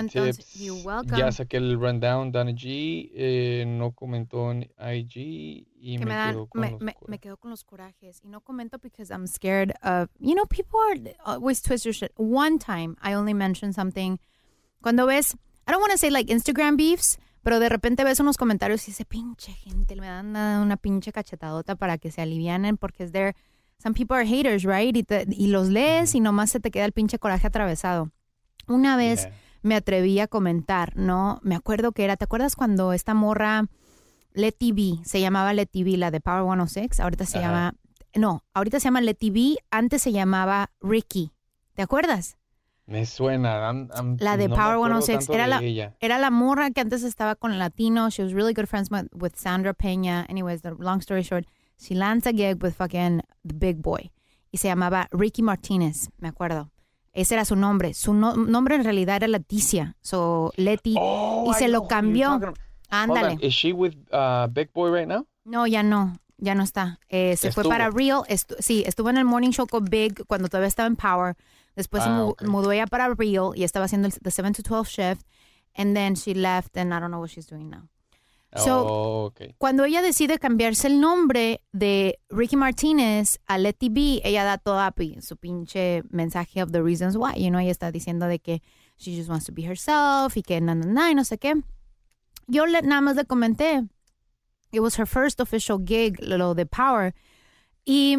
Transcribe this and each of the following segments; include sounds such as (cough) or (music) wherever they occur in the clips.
Entonces, Tips, you're welcome. Ya saqué el rundown, Dana G, eh, no comentó en IG y me, me, dan, quedo con me, los me, me quedo con los corajes. Y no comento because I'm scared of, you know, people are always twist your shit. One time I only mentioned something. Cuando ves, I don't want to say like Instagram beefs, pero de repente ves unos comentarios y dice, pinche gente, le dan una, una pinche cachetadota para que se alivianen porque es there. Some people are haters, right? Y, te- y los lees y nomás se te queda el pinche coraje atravesado. Una vez Yeah. Me atreví a comentar, ¿no? Me acuerdo que era, ¿te acuerdas cuando esta morra Letty B, se llamaba Letty B, la de Power 106, ahorita se Ajá. llama, no, ahorita se llama Letty B, antes se llamaba Ricky, ¿te acuerdas? Me suena. La de no Power acuerdo 106, tanto era la, ella. era la morra que antes estaba con el latino, she was really good friends with, with Sandra Peña, anyways, the long story short, she lands a gig with fucking the big boy, y se llamaba Ricky Martinez, me acuerdo. Ese era su nombre. Su no- nombre en realidad era Leticia. So, Leti. Oh, y I se know lo cambió. Ándale. Is she with uh, Big Boy right now? No, ya no. Ya no está. Eh, se fue para Real. Estu- sí, estuvo en el Morning Show con Big cuando todavía estaba en Power. Después se Ah, mu- mudó ella para Real y estaba haciendo el the 7 to 12 shift. And then she left and I don't know what she's doing now. So, oh, okay. Cuando ella decide cambiarse el nombre de Ricky Martínez a Letty B, ella da toda su pinche mensaje of the reasons why. You know, ella está diciendo de que she just wants to be herself y que na, na, na, y no sé qué. Yo le, nada más le comenté. It was her first official gig, lo de Power. Y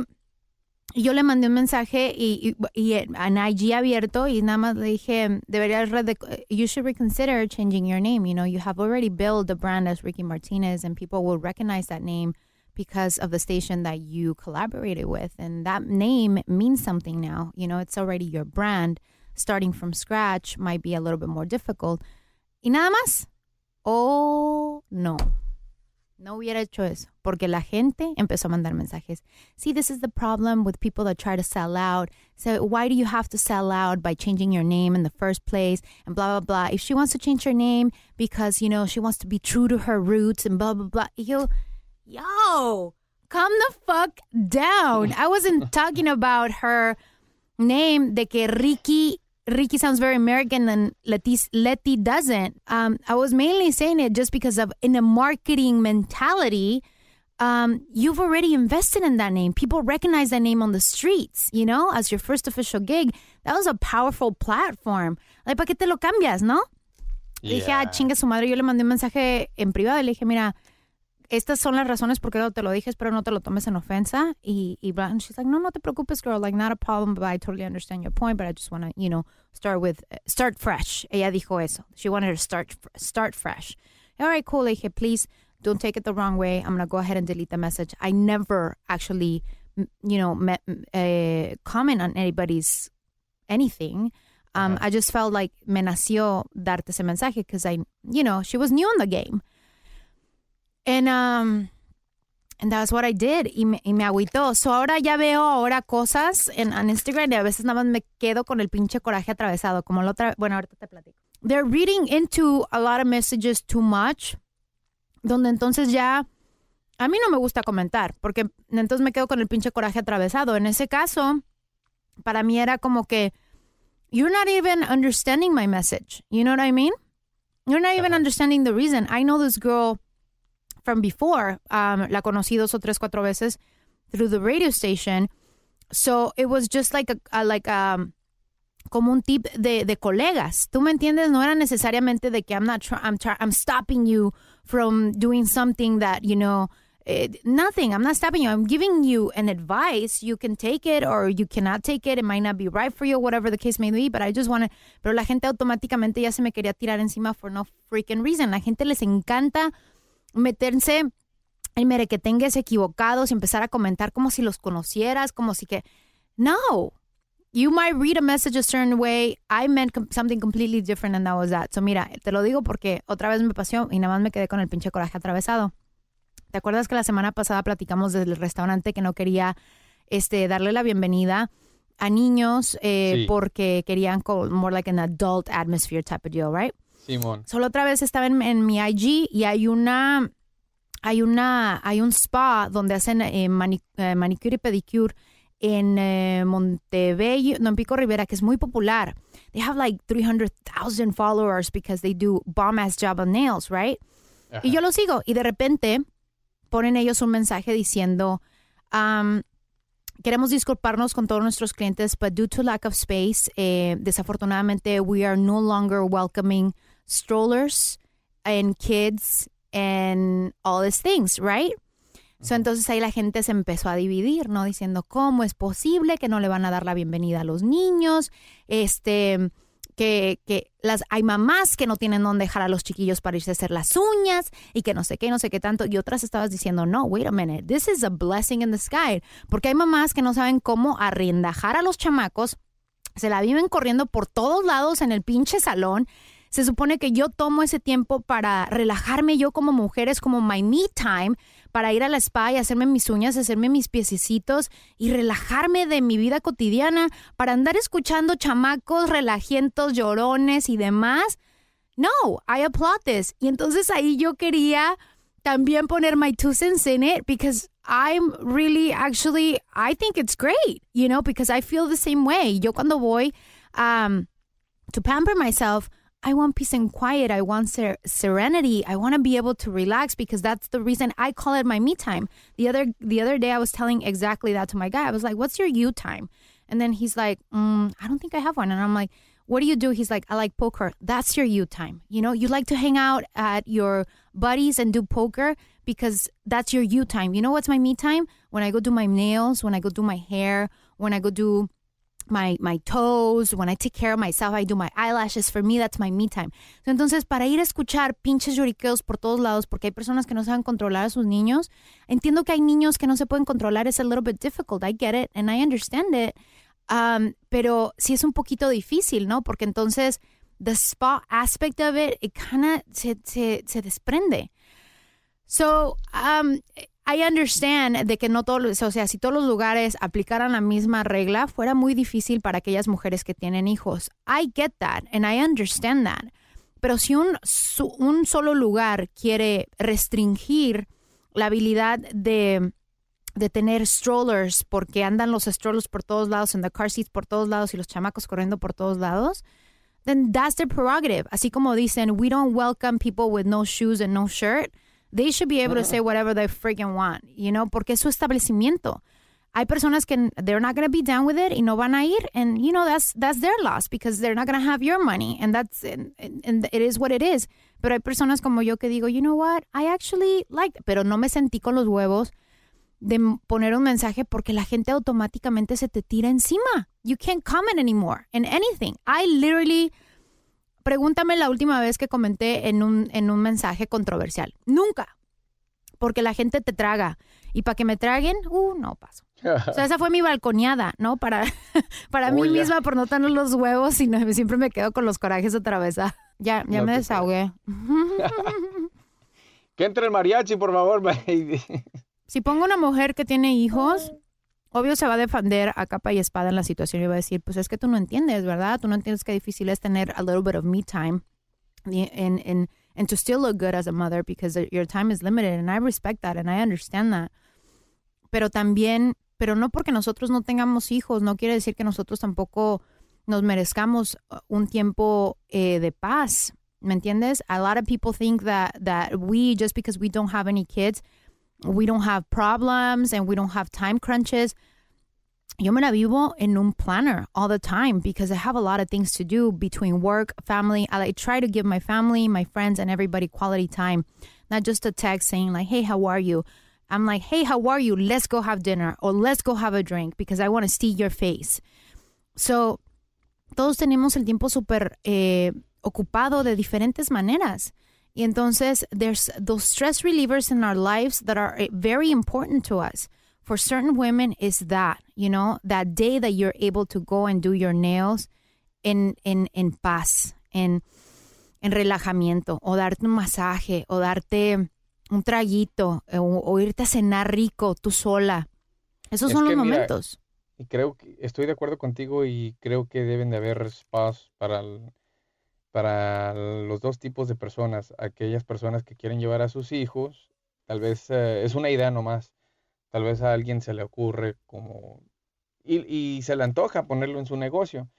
yo le mandé un mensaje y, y, y eh, en IG abierto y nada más le dije, deberías, eh, you should reconsider changing your name. You know, you have already built a brand as Ricky Martinez and people will recognize that name because of the station that you collaborated with. And that name means something now. You know, it's already your brand. Starting from scratch might be a little bit more difficult. Y nada más. Oh, no. No hubiera hecho eso, porque la gente empezó a mandar mensajes. See, this is the problem with people that try to sell out. So, why do you have to sell out by changing your name in the first place? And blah, blah, blah. If she wants to change her name because, you know, she wants to be true to her roots and blah, blah, blah. Yo, yo, calm the fuck down. I wasn't talking about her name de que Ricky Ricky sounds very American and Letty, Letty doesn't. Um, I was mainly saying it just because of in a marketing mentality, um, you've already invested in that name. People recognize that name on the streets, you know, as your first official gig. That was a powerful platform. Like, ¿para qué te lo cambias, no? Le Dije, ah, chingue su madre. Yo le mandé un mensaje en privado y le dije, mira, estas son las razones por qué no te lo dije, pero no te lo tomes en ofensa. Y, y blah. And she's like, no, no te preocupes, girl. Like, not a problem, but I totally understand your point, but I just want to, you know, start with, start fresh. Ella dijo eso. She wanted to start, start fresh. All right, cool. Le dije, please don't take it the wrong way. I'm going to go ahead and delete the message. I never actually, you know, met, uh, comment on anybody's anything. Um, I just felt like me nació darte ese mensaje because I, you know, she was new in the game. And, um, and that's what I did. Y me, y me agüitó. So ahora ya veo ahora cosas en, en Instagram y a veces nada más me quedo con el pinche coraje atravesado. Como la otra, bueno, ahorita te platico. They're reading into a lot of messages too much donde entonces ya a mí no me gusta comentar, porque entonces me quedo con el pinche coraje atravesado. En ese caso, para mí era como que, you're not even understanding my message. You know what I mean? You're not even understanding the reason. I know this girl from before. Um, la conocí dos o tres, cuatro veces through the radio station. So it was just like a, a like um, como un tip de, de colegas. ¿Tú me entiendes? No era necesariamente de que I'm not I'm, I'm stopping you from doing something that, you know, it, nothing. I'm not stopping you. I'm giving you an advice. You can take it or you cannot take it. It might not be right for you, whatever the case may be, but I just want to. Pero la gente automáticamente ya se me quería tirar encima for no freaking reason. La gente les encanta meterse en merequetengues equivocados y empezar a comentar como si los conocieras, como si que. No, you might read a message a certain way. I meant something completely different and that was that. So mira, te lo digo porque otra vez me pasó y nada más me quedé con el pinche coraje atravesado. ¿Te acuerdas que la semana pasada platicamos del restaurante que no quería este, darle la bienvenida a niños eh, porque querían more like an adult atmosphere type of deal, right? Simón. Solo otra vez estaba en, mi IG y hay una, hay una, hay un spa donde hacen eh, eh, manicure y pedicure en eh, Montebello, no, en Pico Rivera, que es muy popular. They have like 300,000 followers because they do bomb ass job on nails, right? Y yo lo sigo y de repente ponen ellos un mensaje diciendo, um, queremos disculparnos con todos nuestros clientes, but due to lack of space, eh, desafortunadamente we are no longer welcoming strollers and kids and all these things, right? So, entonces ahí la gente se empezó a dividir, ¿no? Diciendo, ¿cómo es posible que no le van a dar la bienvenida a los niños? Este, que, que las, hay mamás que no tienen dónde dejar a los chiquillos para irse a hacer las uñas y que no sé qué, no sé qué tanto. Y otras estabas diciendo, no, wait a minute, this is a blessing in the sky. Porque hay mamás que no saben cómo arrendajar a los chamacos, se la viven corriendo por todos lados en el pinche salón se supone que yo tomo ese tiempo para relajarme yo como mujer, es como my me time, para ir a la spa y hacerme mis uñas, hacerme mis piececitos y relajarme de mi vida cotidiana, para andar escuchando chamacos, relajientos, llorones y demás. No, I applaud this. Y entonces ahí yo quería también poner my two cents in it because I'm really actually I think it's great, you know, because I feel the same way. Yo cuando voy um, to pamper myself, I want peace and quiet. I want ser- serenity. I want to be able to relax because that's the reason I call it my me time. The other the other day I was telling exactly that to my guy. I was like, "What's your you time?" And then he's like, mm, "I don't think I have one." And I'm like, "What do you do?" He's like, "I like poker. That's your you time. You know, you like to hang out at your buddies and do poker because that's your you time. You know what's my me time? When I go do my nails, when I go do my hair, when I go do my, my toes, when I take care of myself, I do my eyelashes. For me, that's my me time. Entonces, para ir a escuchar pinches lloriqueos por todos lados, porque hay personas que no saben controlar a sus niños, entiendo que hay niños que no se pueden controlar, es a little bit difficult. I get it and I understand it. Um, pero sí es un poquito difícil, ¿no? Porque entonces, the spa aspect of it, it kind of se, se, se desprende. So, um, I understand de que no todos, o sea, si todos los lugares aplicaran la misma regla, fuera muy difícil para aquellas mujeres que tienen hijos. I get that and I understand that. Pero si un, un solo lugar quiere restringir la habilidad de de tener strollers porque andan los strollers por todos lados, en the car seats por todos lados y los chamacos corriendo por todos lados, then that's their prerogative. Así como dicen, we don't welcome people with no shoes and no shirt. They should be able to say whatever they freaking want, you know, porque es su establecimiento. Hay personas que they're not going to be down with it y no van a ir, and you know that's that's their loss because they're not going to have your money, and that's and, and it is what it is. Pero hay personas como yo que digo, you know what, I actually like, pero no me sentí con los huevos de poner un mensaje porque la gente automáticamente se te tira encima. You can't comment anymore in anything. I literally pregúntame la última vez que comenté en un, en un mensaje controversial. Nunca. Porque la gente te traga. Y para que me traguen, uh, no paso. O sea, esa fue mi balconeada, ¿no? Para, (laughs) para mí misma, por no tener los huevos, y siempre me quedo con los corajes otra vez. ah. Ya, ya No me desahogué. (laughs) Que entre el mariachi, por favor. (laughs) baby. Si pongo una mujer que tiene hijos, obvio se va a defender a capa y espada en la situación y va a decir, pues es que tú no entiendes, ¿verdad? Tú no entiendes qué difícil es tener a little bit of me time and, and to still look good as a mother because your time is limited and I respect that and I understand that. Pero también, pero no porque nosotros no tengamos hijos, no quiere decir que nosotros tampoco nos merezcamos uh, un tiempo eh, de paz. ¿Me entiendes? A lot of people think that that we just because we don't have any kids, we don't have problems and we don't have time crunches. Yo me la vivo en un planner all the time because I have a lot of things to do between work, family. I like, try to give my family, my friends, and everybody quality time, not just a text saying like, "Hey, how are you?" I'm like, "Hey, how are you? Let's go have dinner or let's go have a drink because I want to see your face." So, todos tenemos el tiempo súper eh, ocupado de diferentes maneras. Y entonces, there's those stress relievers in our lives that are eh, very important to us. For certain women, is that, you know, that day that you're able to go and do your nails en, en, en paz, en, en relajamiento, o darte un masaje, o darte un traguito, eh, o, o irte a cenar rico tú sola. Esos Es son los mira, momentos. Y creo que estoy de acuerdo contigo y creo que deben de haber spas para, el- para los dos tipos de personas. Aquellas personas que quieren llevar a sus hijos, tal vez eh, es una idea nomás. Tal vez a alguien se le ocurre como... Y, y se le antoja ponerlo en su negocio.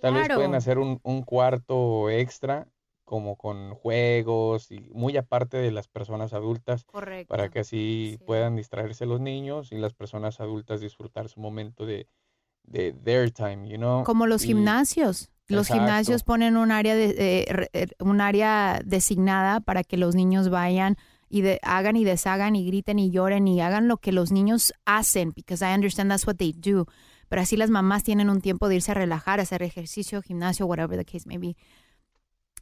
Tal vez pueden hacer un, un cuarto extra como con juegos y muy aparte de las personas adultas Correcto. para que así Sí. puedan distraerse los niños y las personas adultas disfrutar su momento de, de their time, you know. Como los Y- gimnasios. Los Exacto. gimnasios ponen un área de, eh, eh, un área designada para que los niños vayan y de- hagan y deshagan y griten y lloren y hagan lo que los niños hacen, because I understand that's what they do. Pero así las mamás tienen un tiempo de irse a relajar, hacer ejercicio, gimnasio, whatever the case may be.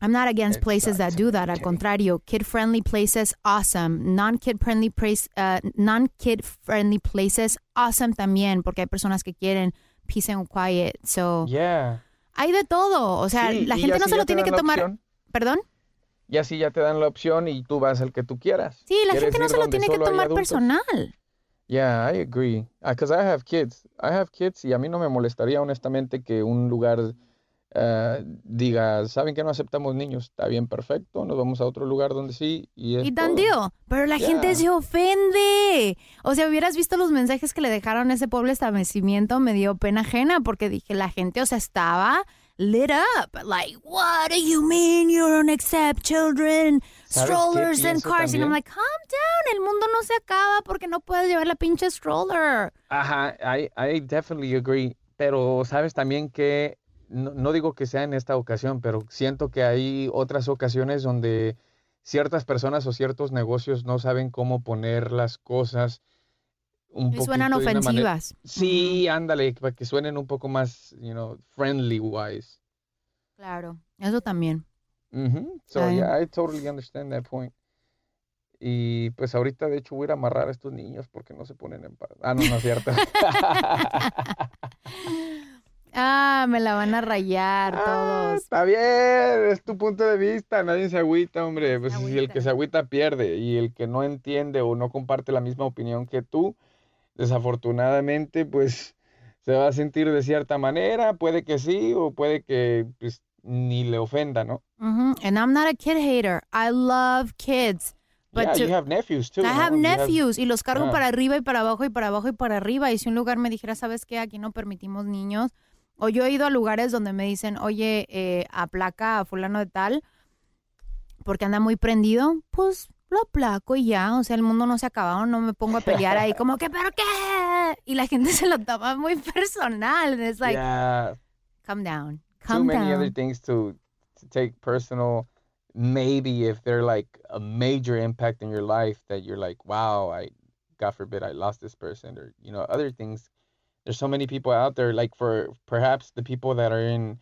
I'm not against places that do that. Al contrario, kid-friendly places, awesome. Non-kid-friendly place, uh, non-kid-friendly places, awesome también, porque hay personas que quieren peace and quiet. So, Yeah. Hay de todo. O sea, Sí, la gente no se lo tiene que tomar. opción. ¿Perdón? Y así ya te dan la opción y tú vas al que tú quieras. Sí, la ¿Quieres gente no se lo tiene que tomar personal. Yeah, I agree. Because I have kids. I have kids y a mí no me molestaría honestamente que un lugar eh, diga, ¿saben que no aceptamos niños? Está bien, perfecto. Nos vamos a otro lugar donde sí y es Y tan deal. Pero la gente se ofende. O sea, hubieras visto los mensajes que le dejaron a ese pobre establecimiento, me dio pena ajena porque dije, la gente, o sea, estaba lit up. Like, what do you mean you don't accept children, ¿Sabes qué strollers and cars? Y I'm like, calm down, el mundo no se acaba porque no puedes llevar la pinche stroller. Ajá, I, I definitely agree. Pero sabes también que, no, no digo que sea en esta ocasión, pero siento que hay otras ocasiones donde ciertas personas o ciertos negocios no saben cómo poner las cosas un suenan ofensivas. Sí, ándale, para que suenen un poco más, you know, friendly wise. Claro, eso también. So, Ay. yeah, I totally understand that point. Y pues ahorita, de hecho, voy a ir a amarrar a estos niños porque no se ponen en paz. Ah, no, no es cierto. (laughs) (laughs) Ah, me la van a rayar Ah, todos. está bien, es tu punto de vista, nadie se agüita, hombre. Pues si el que se agüita pierde y el que no entiende o no comparte la misma opinión que tú, desafortunadamente, pues se va a sentir de cierta manera, puede que sí o puede que pues, ni le ofenda, ¿no? Mhm. And I'm not a kid hater. I love kids. But yeah, to- you have nephews too. I no? have nephews y los cargo Ah. para arriba y para abajo y para abajo y para arriba. Y si un lugar me dijera, ¿sabes qué? Aquí no permitimos niños. O yo he ido a lugares donde me dicen, oye, eh, aplaca a fulano de tal porque anda muy prendido, pues lo aplaco y ya. O sea, el mundo no se ha acabado, no me pongo a pelear ahí como que, ¿pero qué? Y la gente (laughs) se lo toma muy personal. It's like, yeah, calm down, too calm many other things to to take personal. Maybe if they're like a major impact in your life that you're like, wow, I, God forbid, I lost this person, or you know, other things. There's so many people out there. Like for perhaps the people that are in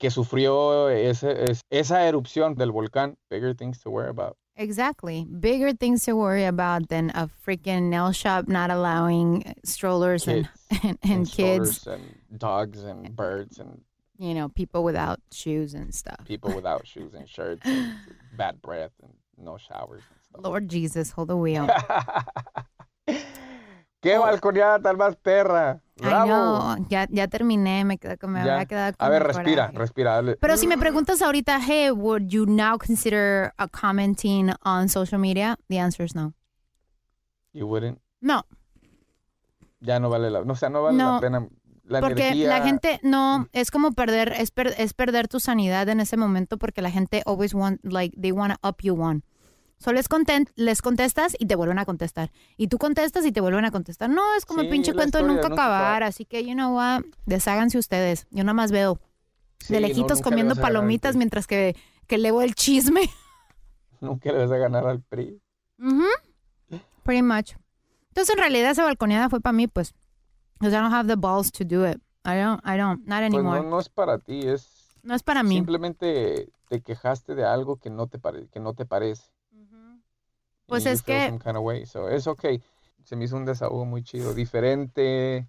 que sufrió ese, esa erupción del volcán, bigger things to worry about. Exactly. Bigger things to worry about than a freaking nail shop not allowing strollers and, Kids (laughs) and, and kids, and dogs and birds and you know, people without shoes and stuff. people without shoes and shirts and (laughs) bad breath and no showers and stuff. Lord Jesus, hold the wheel. (laughs) ¡Qué balconeada tan más perra! ¡Bravo! know. Ya, ya terminé, me, quedé, me Ya. había quedado con A ver, respira, coraje. respira. dale. Pero si me preguntas ahorita, hey, would you now consider a commenting on social media? The answer is no. You wouldn't. No, Ya no vale la... No, o sea, no vale No, la pena. La porque energía... la gente no es como perder es, per- es perder tu sanidad en ese momento porque la gente always want like they want to up you one. So les, content, les contestas y te vuelven a contestar. Y tú contestas y te vuelven a contestar. No, es como el Sí, pinche la cuento de nunca acabar. acaba. Así que, you know what, desháganse ustedes. Yo nada más veo Sí, de lejitos comiendo palomitas mientras que, que leo el chisme. (laughs) Nunca le vas a ganar al PRI. Pretty much. Entonces, en realidad, esa balconeada fue para mí, pues. Because I don't have the balls to do it. I don't, I don't, not Pues anymore. no, no es para ti, es... no es para mí. Simplemente te quejaste de algo que no te, pare- que no te parece. Pues es que- kind of way. So, es okay. Se me hizo un desahogo muy chido. Diferente,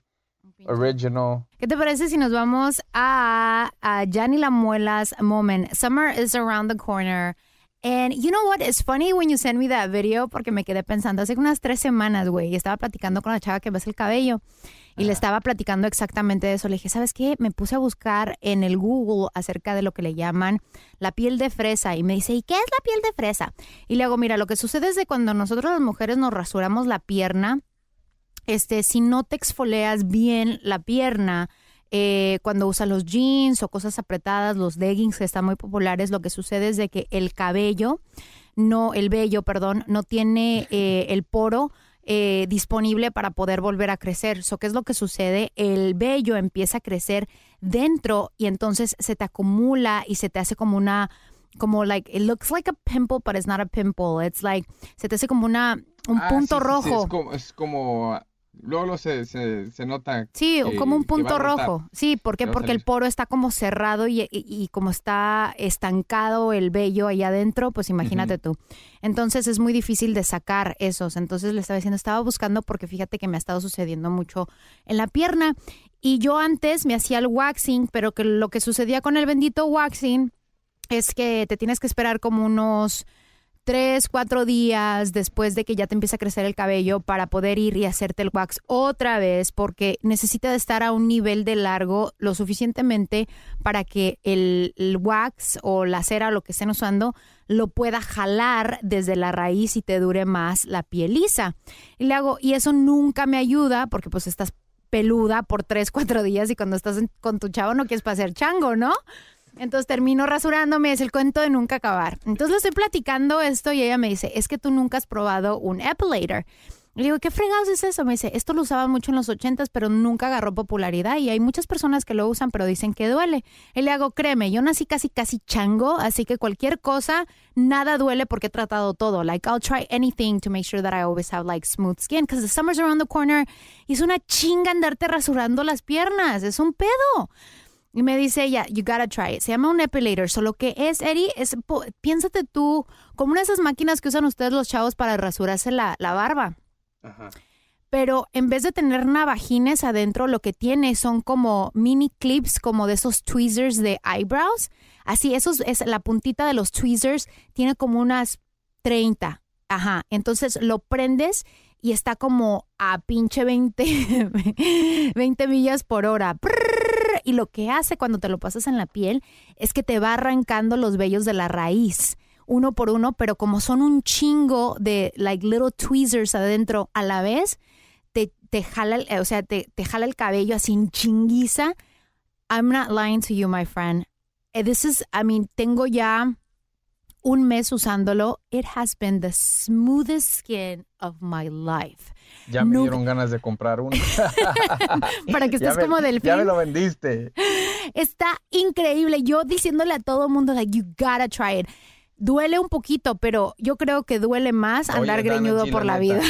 original. ¿Qué te parece si nos vamos a, a Gianni La Muela's moment? Summer is around the corner. And you know what? It's funny when you send me that video porque me quedé pensando hace unas tres semanas, güey, y estaba platicando con la chava que ves el cabello y le estaba platicando exactamente de eso. Le dije, ¿sabes qué? Me puse a buscar en el Google acerca de lo que le llaman la piel de fresa y me dice, ¿y qué es la piel de fresa? Y le hago, mira, lo que sucede es que cuando nosotros las mujeres nos rasuramos la pierna, este, si no te exfolias bien la pierna, eh, cuando usas los jeans o cosas apretadas, los leggings que están muy populares, lo que sucede es de que el cabello, no, el vello, perdón, no tiene eh, el poro eh, disponible para poder volver a crecer. So, ¿Qué es lo que sucede? El vello empieza a crecer dentro y entonces se te acumula y se te hace como una como like it looks like a pimple but it's not a pimple it's like se te hace como una un Ah, punto sí, sí, sí, rojo es como... Es como luego, luego se, se, se nota Sí, que- como un punto rojo. Sí, ¿por qué? Porque el poro está como cerrado y, y- y como está estancado el vello allá adentro, pues imagínate tú. Entonces es muy difícil de sacar esos. Entonces le estaba diciendo, estaba buscando porque fíjate que me ha estado sucediendo mucho en la pierna. Y yo antes me hacía el waxing, pero que lo que sucedía con el bendito waxing es que te tienes que esperar como unos tres, cuatro días después de que ya te empieza a crecer el cabello para poder ir y hacerte el wax otra vez porque necesita estar a un nivel de largo lo suficientemente para que el, wax o la cera o lo que estén usando lo pueda jalar desde la raíz y te dure más la piel lisa. Y le hago, y eso nunca me ayuda porque pues estás peluda por tres, cuatro días y cuando estás con tu chavo no quieres pasear chango, ¿no? Entonces termino rasurándome, es el cuento de nunca acabar. Entonces le estoy platicando esto y ella me dice, es que tú nunca has probado un epilator. Le digo, ¿qué fregados es eso? Me dice, esto lo usaban mucho en los ochentas, pero nunca agarró popularidad y hay muchas personas que lo usan, pero dicen que duele. Y le hago, créeme, yo nací casi, casi chango, así que cualquier cosa, nada duele porque he tratado todo. Like, I'll try anything to make sure that I always have, like, smooth skin, because the summer's around the corner y es una chinga andarte rasurando las piernas, es un pedo. Y me dice ella, you gotta try it. Se llama un epilator. Solo que es, Eddie, es, piénsate tú, como una de esas máquinas que usan ustedes los chavos para rasurarse la, la barba. Pero en vez de tener navajines adentro, lo que tiene son como mini clips, como de esos tweezers de eyebrows. Así, esos es la puntita de los tweezers, tiene como unas 30. Ajá. Entonces lo prendes y está como a pinche 20, 20 (laughs) millas por hora. Y lo que hace cuando te lo pasas en la piel es que te va arrancando los vellos de la raíz uno por uno, pero como son un chingo de like little tweezers adentro a la vez, te, te jala, o sea, te, te jala el cabello así en chinguiza. I'm not lying to you, my friend. Eh, This is, I mean, tengo ya un mes usándolo. It has been the smoothest skin of my life. Ya me dieron ganas de comprar uno. (laughs) Para que estés me- como delfín. Ya me lo vendiste. Está increíble. Yo diciéndole a todo el mundo, like, you gotta try it. Duele un poquito, pero yo creo que duele más Oye, andar greñudo por la vida.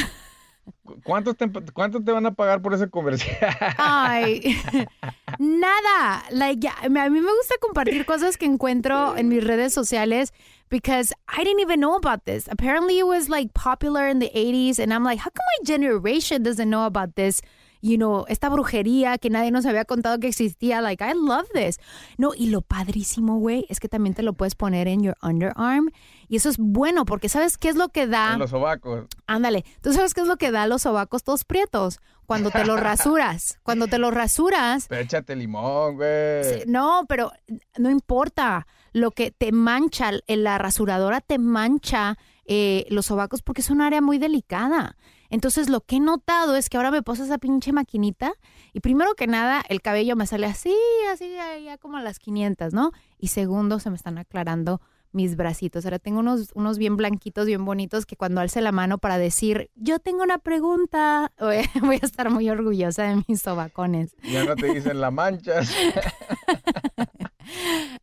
¿Cu- ¿Cuánto te, ¿Cuánto te van a pagar por ese comercial? Ay, (laughs) nada. Like, a mí me gusta compartir cosas que encuentro en mis redes sociales because I didn't even know about this. Apparently, it was like popular in the 80s, and I'm like, how come my generation doesn't know about this? You know, esta brujería que nadie nos había contado que existía. Like, I love this. No, y lo padrísimo, güey, es que también te lo puedes poner en your underarm. Y eso es bueno porque ¿sabes qué es lo que da? En los sobacos. Ándale, ¿tú sabes qué es lo que da los sobacos todos prietos? Cuando te los rasuras. (laughs) Cuando te los rasuras, Pero échate limón, güey. No, pero no importa. Lo que te mancha, la rasuradora te mancha eh, los sobacos porque es un área muy delicada. Entonces, lo que he notado es que ahora me puse esa pinche maquinita y primero que nada, el cabello me sale así, así, ya, ya como a las 500, ¿no? Y segundo, se me están aclarando mis bracitos. Ahora tengo unos, unos bien blanquitos, bien bonitos, que cuando alce la mano para decir, yo tengo una pregunta, (laughs) voy voy a estar muy orgullosa de mis sobacones. Ya no te dicen la manchas. (laughs)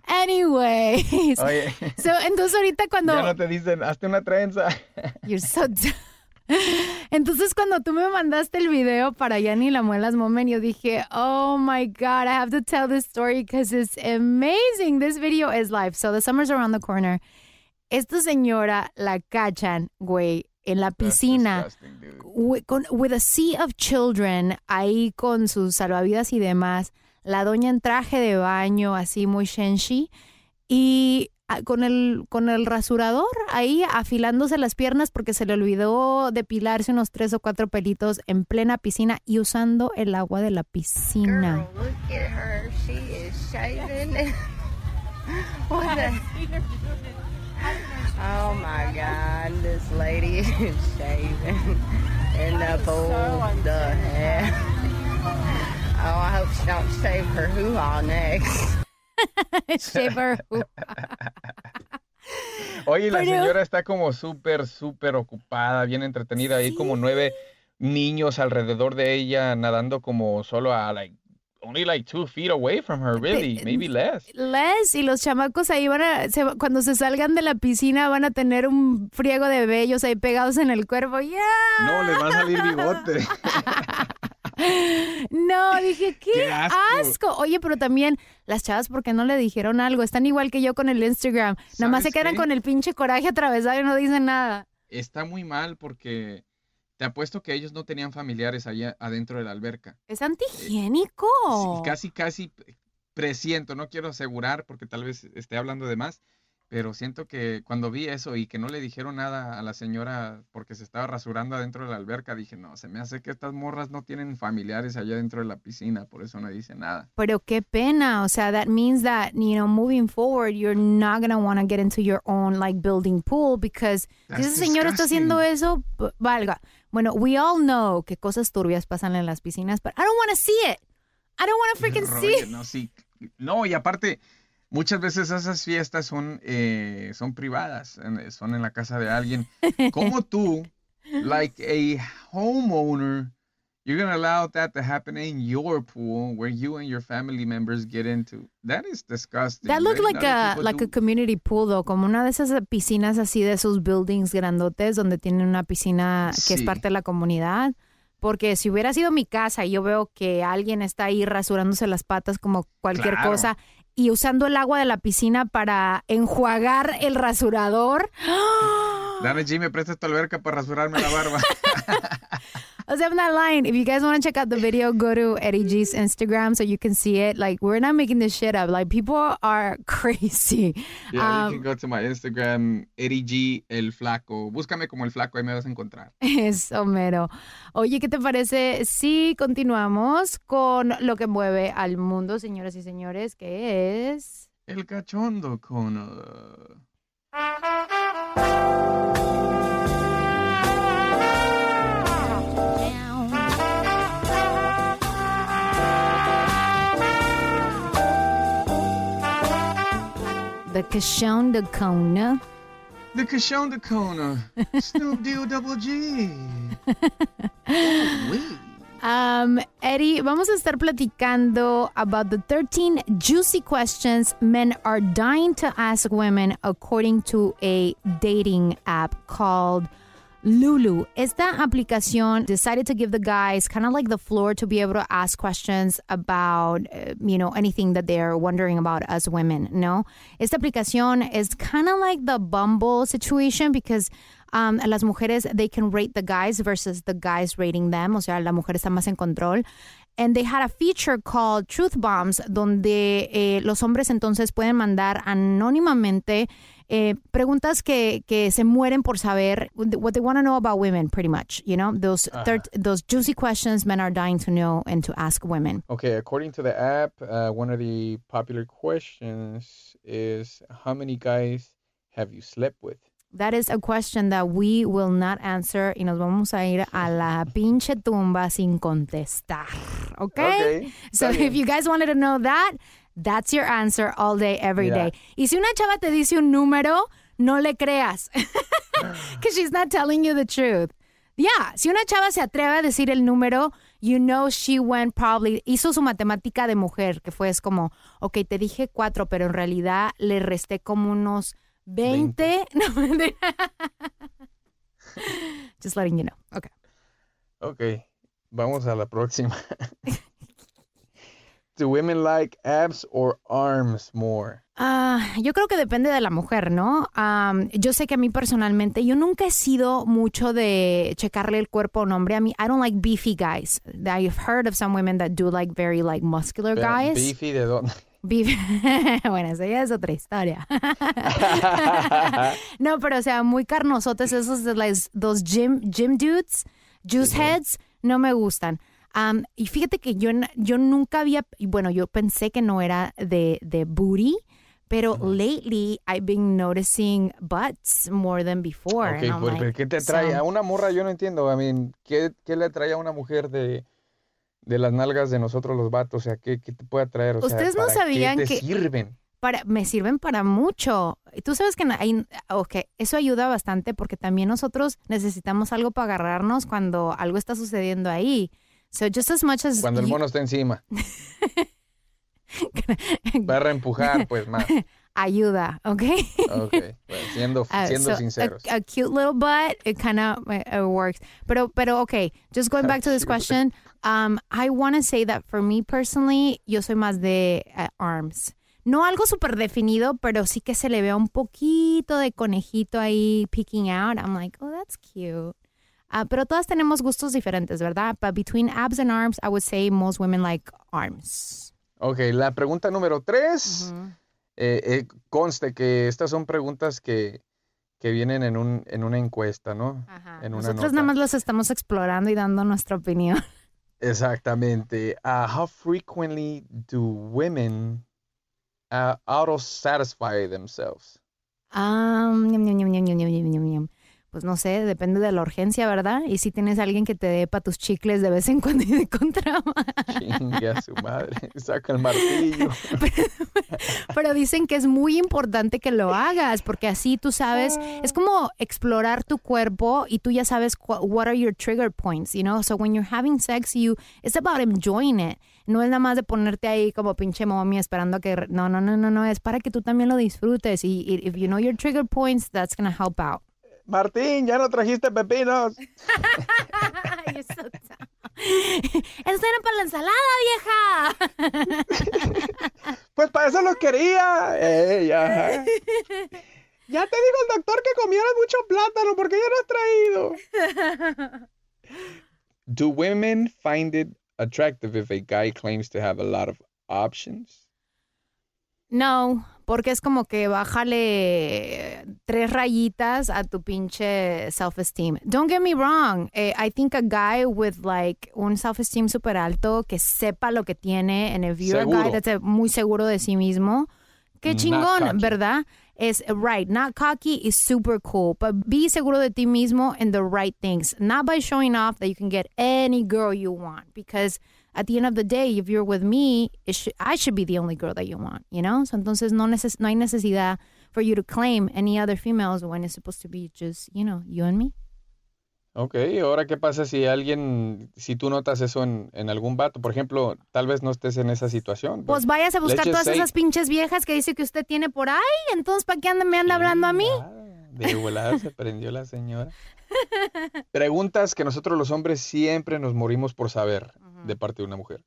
Anyways. Oye, So, entonces ahorita cuando... ya no te dicen, hazte una trenza. You're so d- Entonces cuando tú me mandaste el video para Yani la Muelas Moment, yo dije, oh my God, I have to tell this story because it's amazing. This video is live. So the summer's around the corner. Esta señora la cachan, güey, en la piscina. con, with a sea of children, ahí con sus salvavidas y demás, la doña en traje de baño, así muy shenshi, y ah, con el, con el rasurador ahí afilándose las piernas porque se le olvidó depilarse unos tres o cuatro pelitos en plena piscina y usando el agua de la piscina. Girl, look at her. She is shaving. (laughs) what the? Oh my God, this lady is (laughs) shaving in the pool. the? Oh, I hope she don't shave her hoo-ha next. (laughs) Shaver. (laughs) Oye, la Pero- señora está como súper, súper ocupada, bien entretenida. Hay como nueve niños alrededor de ella nadando como solo a like only like two feet away from her, really, maybe less. Les y los chamacos ahí van a, se- cuando se salgan de la piscina van a tener un friego de vellos ahí pegados en el cuerpo. ¡Ya! No, les va a salir bigote. (laughs) No, dije, qué, ¡Qué asco! asco. Oye, pero también las chavas, ¿por qué no le dijeron algo? Están igual que yo con el Instagram. Nada más se ¿Sabes quedan qué? con el pinche coraje atravesado y no dicen nada. Está muy mal porque te apuesto que ellos no tenían familiares allá adentro de la alberca. Es antihigiénico. Sí, casi, casi presiento, no quiero asegurar porque tal vez esté hablando de más, pero siento que cuando vi eso y que no le dijeron nada a la señora porque se estaba rasurando adentro de la alberca, dije, no, se me hace que estas morras no tienen familiares allá dentro de la piscina, por eso no dice nada. Pero qué pena. O sea, that means that, you know, moving forward, you're not going to want to get into your own, like, building pool because si That's ese señor está haciendo eso, valga. Bueno, we all know que cosas turbias pasan en las piscinas, but I don't want to see it. I don't want to freaking see it. no, sí. No, y aparte, muchas veces esas fiestas son, eh, son privadas, son en la casa de alguien. ¿Cómo (laughs) tú, like a homeowner, you're going to allow that to happen in your pool where you and your family members get into? That is disgusting. That looked right? like a like a community pool, though, como una de esas piscinas así de esos buildings grandotes donde tienen una piscina que es Sí. parte de la comunidad. Porque si hubiera sido mi casa y yo veo que alguien está ahí rasurándose las patas como cualquier Claro. cosa y usando el agua de la piscina para enjuagar el rasurador. (gasps) Dame, G, me prestas tu alberca para rasurarme la barba. (laughs) Lying. If you guys want to check out the video, go to Eddie G's Instagram so you can see it. Like, we're not making this shit up. Like, people are (laughs) crazy. Yeah, Um, you can go to my Instagram, Eddie G, el flaco. Búscame como el flaco, ahí me vas a encontrar. (laughs) Eso, mero. Oye, ¿qué te parece si continuamos con lo que mueve al mundo, señoras y señores, que es... El cachondo con... uh, The Kashon de Kona. The Kashon de Kona. (laughs) Snoop Deal Double G. (laughs) Um, Eddie, vamos a estar platicando about the 13 juicy questions men are dying to ask women according to a dating app called Lulu. Esta aplicación decided to give the guys kind of like the floor to be able to ask questions about, uh, you know, anything that they're wondering about as women, no? Esta aplicación is kind of like the Bumble situation because um, las mujeres, they can rate the guys versus the guys rating them. O sea, la mujer está más en control. And they had a feature called Truth Bombs, donde eh, los hombres entonces pueden mandar anónimamente eh, preguntas que, que se mueren por saber what they want to know about women, pretty much. You know, those thir- those juicy questions men are dying to know and to ask women. Okay, according to the app, uh, one of the popular questions is how many guys have you slept with? That is a question that we will not answer y nos vamos a ir a la pinche tumba sin contestar. Okay? Ok, So if you guys wanted to know that, that's your answer all day, every Mira. day. Y si una chava te dice un número, no le creas. (laughs) Because she's not telling you the truth. Yeah, si una chava se atreve a decir el número, you know she went probably, hizo su matemática de mujer, que fue es como, ok, te dije cuatro, pero en realidad le resté como unos 20. (laughs) No, mentira. Just letting you know. Okay. Okay, vamos a la próxima. Do women like abs or arms more? Ah, yo creo que depende de la mujer, ¿no? Am, yo sé que a mí personalmente, yo nunca he sido mucho de checarle el cuerpo a un hombre. A mí, I don't like beefy guys. I've heard of some women that do like very like muscular Pero, guys. Beefy de dónde? Beef. (laughs) bueno, esa ya es otra historia. (laughs) no, pero o sea, muy carnosotes esos de las dos gym, gym dudes, juice heads, no me gustan. Am, y fíjate que yo, yo nunca había, bueno, yo pensé que no era de, de booty, pero lately I've been noticing butts more than before. Ok, and I'm pues, like, ¿qué te atrae? so- A una morra yo no entiendo. I mean, ¿qué, qué le atrae a una mujer de, de las nalgas de nosotros los vatos? O sea, ¿qué, qué te puede atraer? O sea, Ustedes no ¿para sabían qué te que- sirven? para, me sirven para mucho. Y Tú sabes que hay, ok, eso ayuda bastante porque también nosotros necesitamos algo para agarrarnos cuando algo está sucediendo ahí. So just as much as Cuando el you- mono está encima. (laughs) Para empujar, pues más. (laughs) ayuda, ¿ok? Ok, bueno, siendo, Uh, (laughs) siendo so a- sinceros. A, cute little butt, it kind of uh, works. Pero, pero, okay, just going back to this question, um, I want to say that for me personally, yo soy más de uh, arms. No algo súper definido, pero sí que se le vea un poquito de conejito ahí peeking out. I'm like, oh, that's cute. Ah, pero todas tenemos gustos diferentes, ¿verdad? But between abs and arms, I would say most women like arms. Ok, la pregunta número tres. Eh, eh, conste que estas son preguntas que, que vienen en, un, en una encuesta, ¿no? En una Nosotros nota. nada más los estamos explorando y dando nuestra opinión. (laughs) Exactamente. Uh, how frequently do women uh, auto-satisfy themselves? Um, Pues no sé, depende de la urgencia, ¿verdad? Y si tienes a alguien que te dé para tus chicles de vez en cuando y de contra. Chinga su madre. (laughs) Saca el martillo. (laughs) Pero dicen que es muy importante que lo hagas porque así tú sabes, es como explorar tu cuerpo y tú ya sabes what are your trigger points, you know? So when you're having sex, you it's about enjoying it. No es nada más de ponerte ahí como pinche momia esperando a que no, no, no, no, no, es para que tú también lo disfrutes y, y if you know your trigger points, that's gonna help out. Martín, ya no trajiste pepinos. (laughs) Eso era para la ensalada, vieja. (laughs) Pues para eso lo quería. Ajá. (laughs) Ya te dijo el doctor que comieras mucho plátano porque ya no has traído. Do women find it attractive if a guy claims to have a lot of options? No, porque es como que bájale tres rayitas a tu pinche self-esteem. Don't get me wrong. eh, I think a guy with like un self-esteem super alto que sepa lo que tiene and if you're a guy that's eh, muy seguro de sí mismo, qué chingón. ¿verdad? Es right, not cocky is super cool, but be seguro de ti mismo in the right things, not by showing off that you can get any girl you want because at the end of the day, if you're with me, I should be the only girl that you want, you know? So entonces no, neces no hay necesidad for you to claim any other females when it's supposed to be just, you know, you and me. Ok, ahora qué pasa si alguien, si tú notas eso en, en algún vato, por ejemplo, tal vez no estés en esa situación. Pues vayas a buscar todas say- esas pinches viejas que dice que usted tiene por ahí. Entonces, ¿para qué anda, me anda hablando a mí? De volada se prendió la señora. (laughs) (laughs) Preguntas que nosotros los hombres siempre nos morimos por saber de parte de una mujer.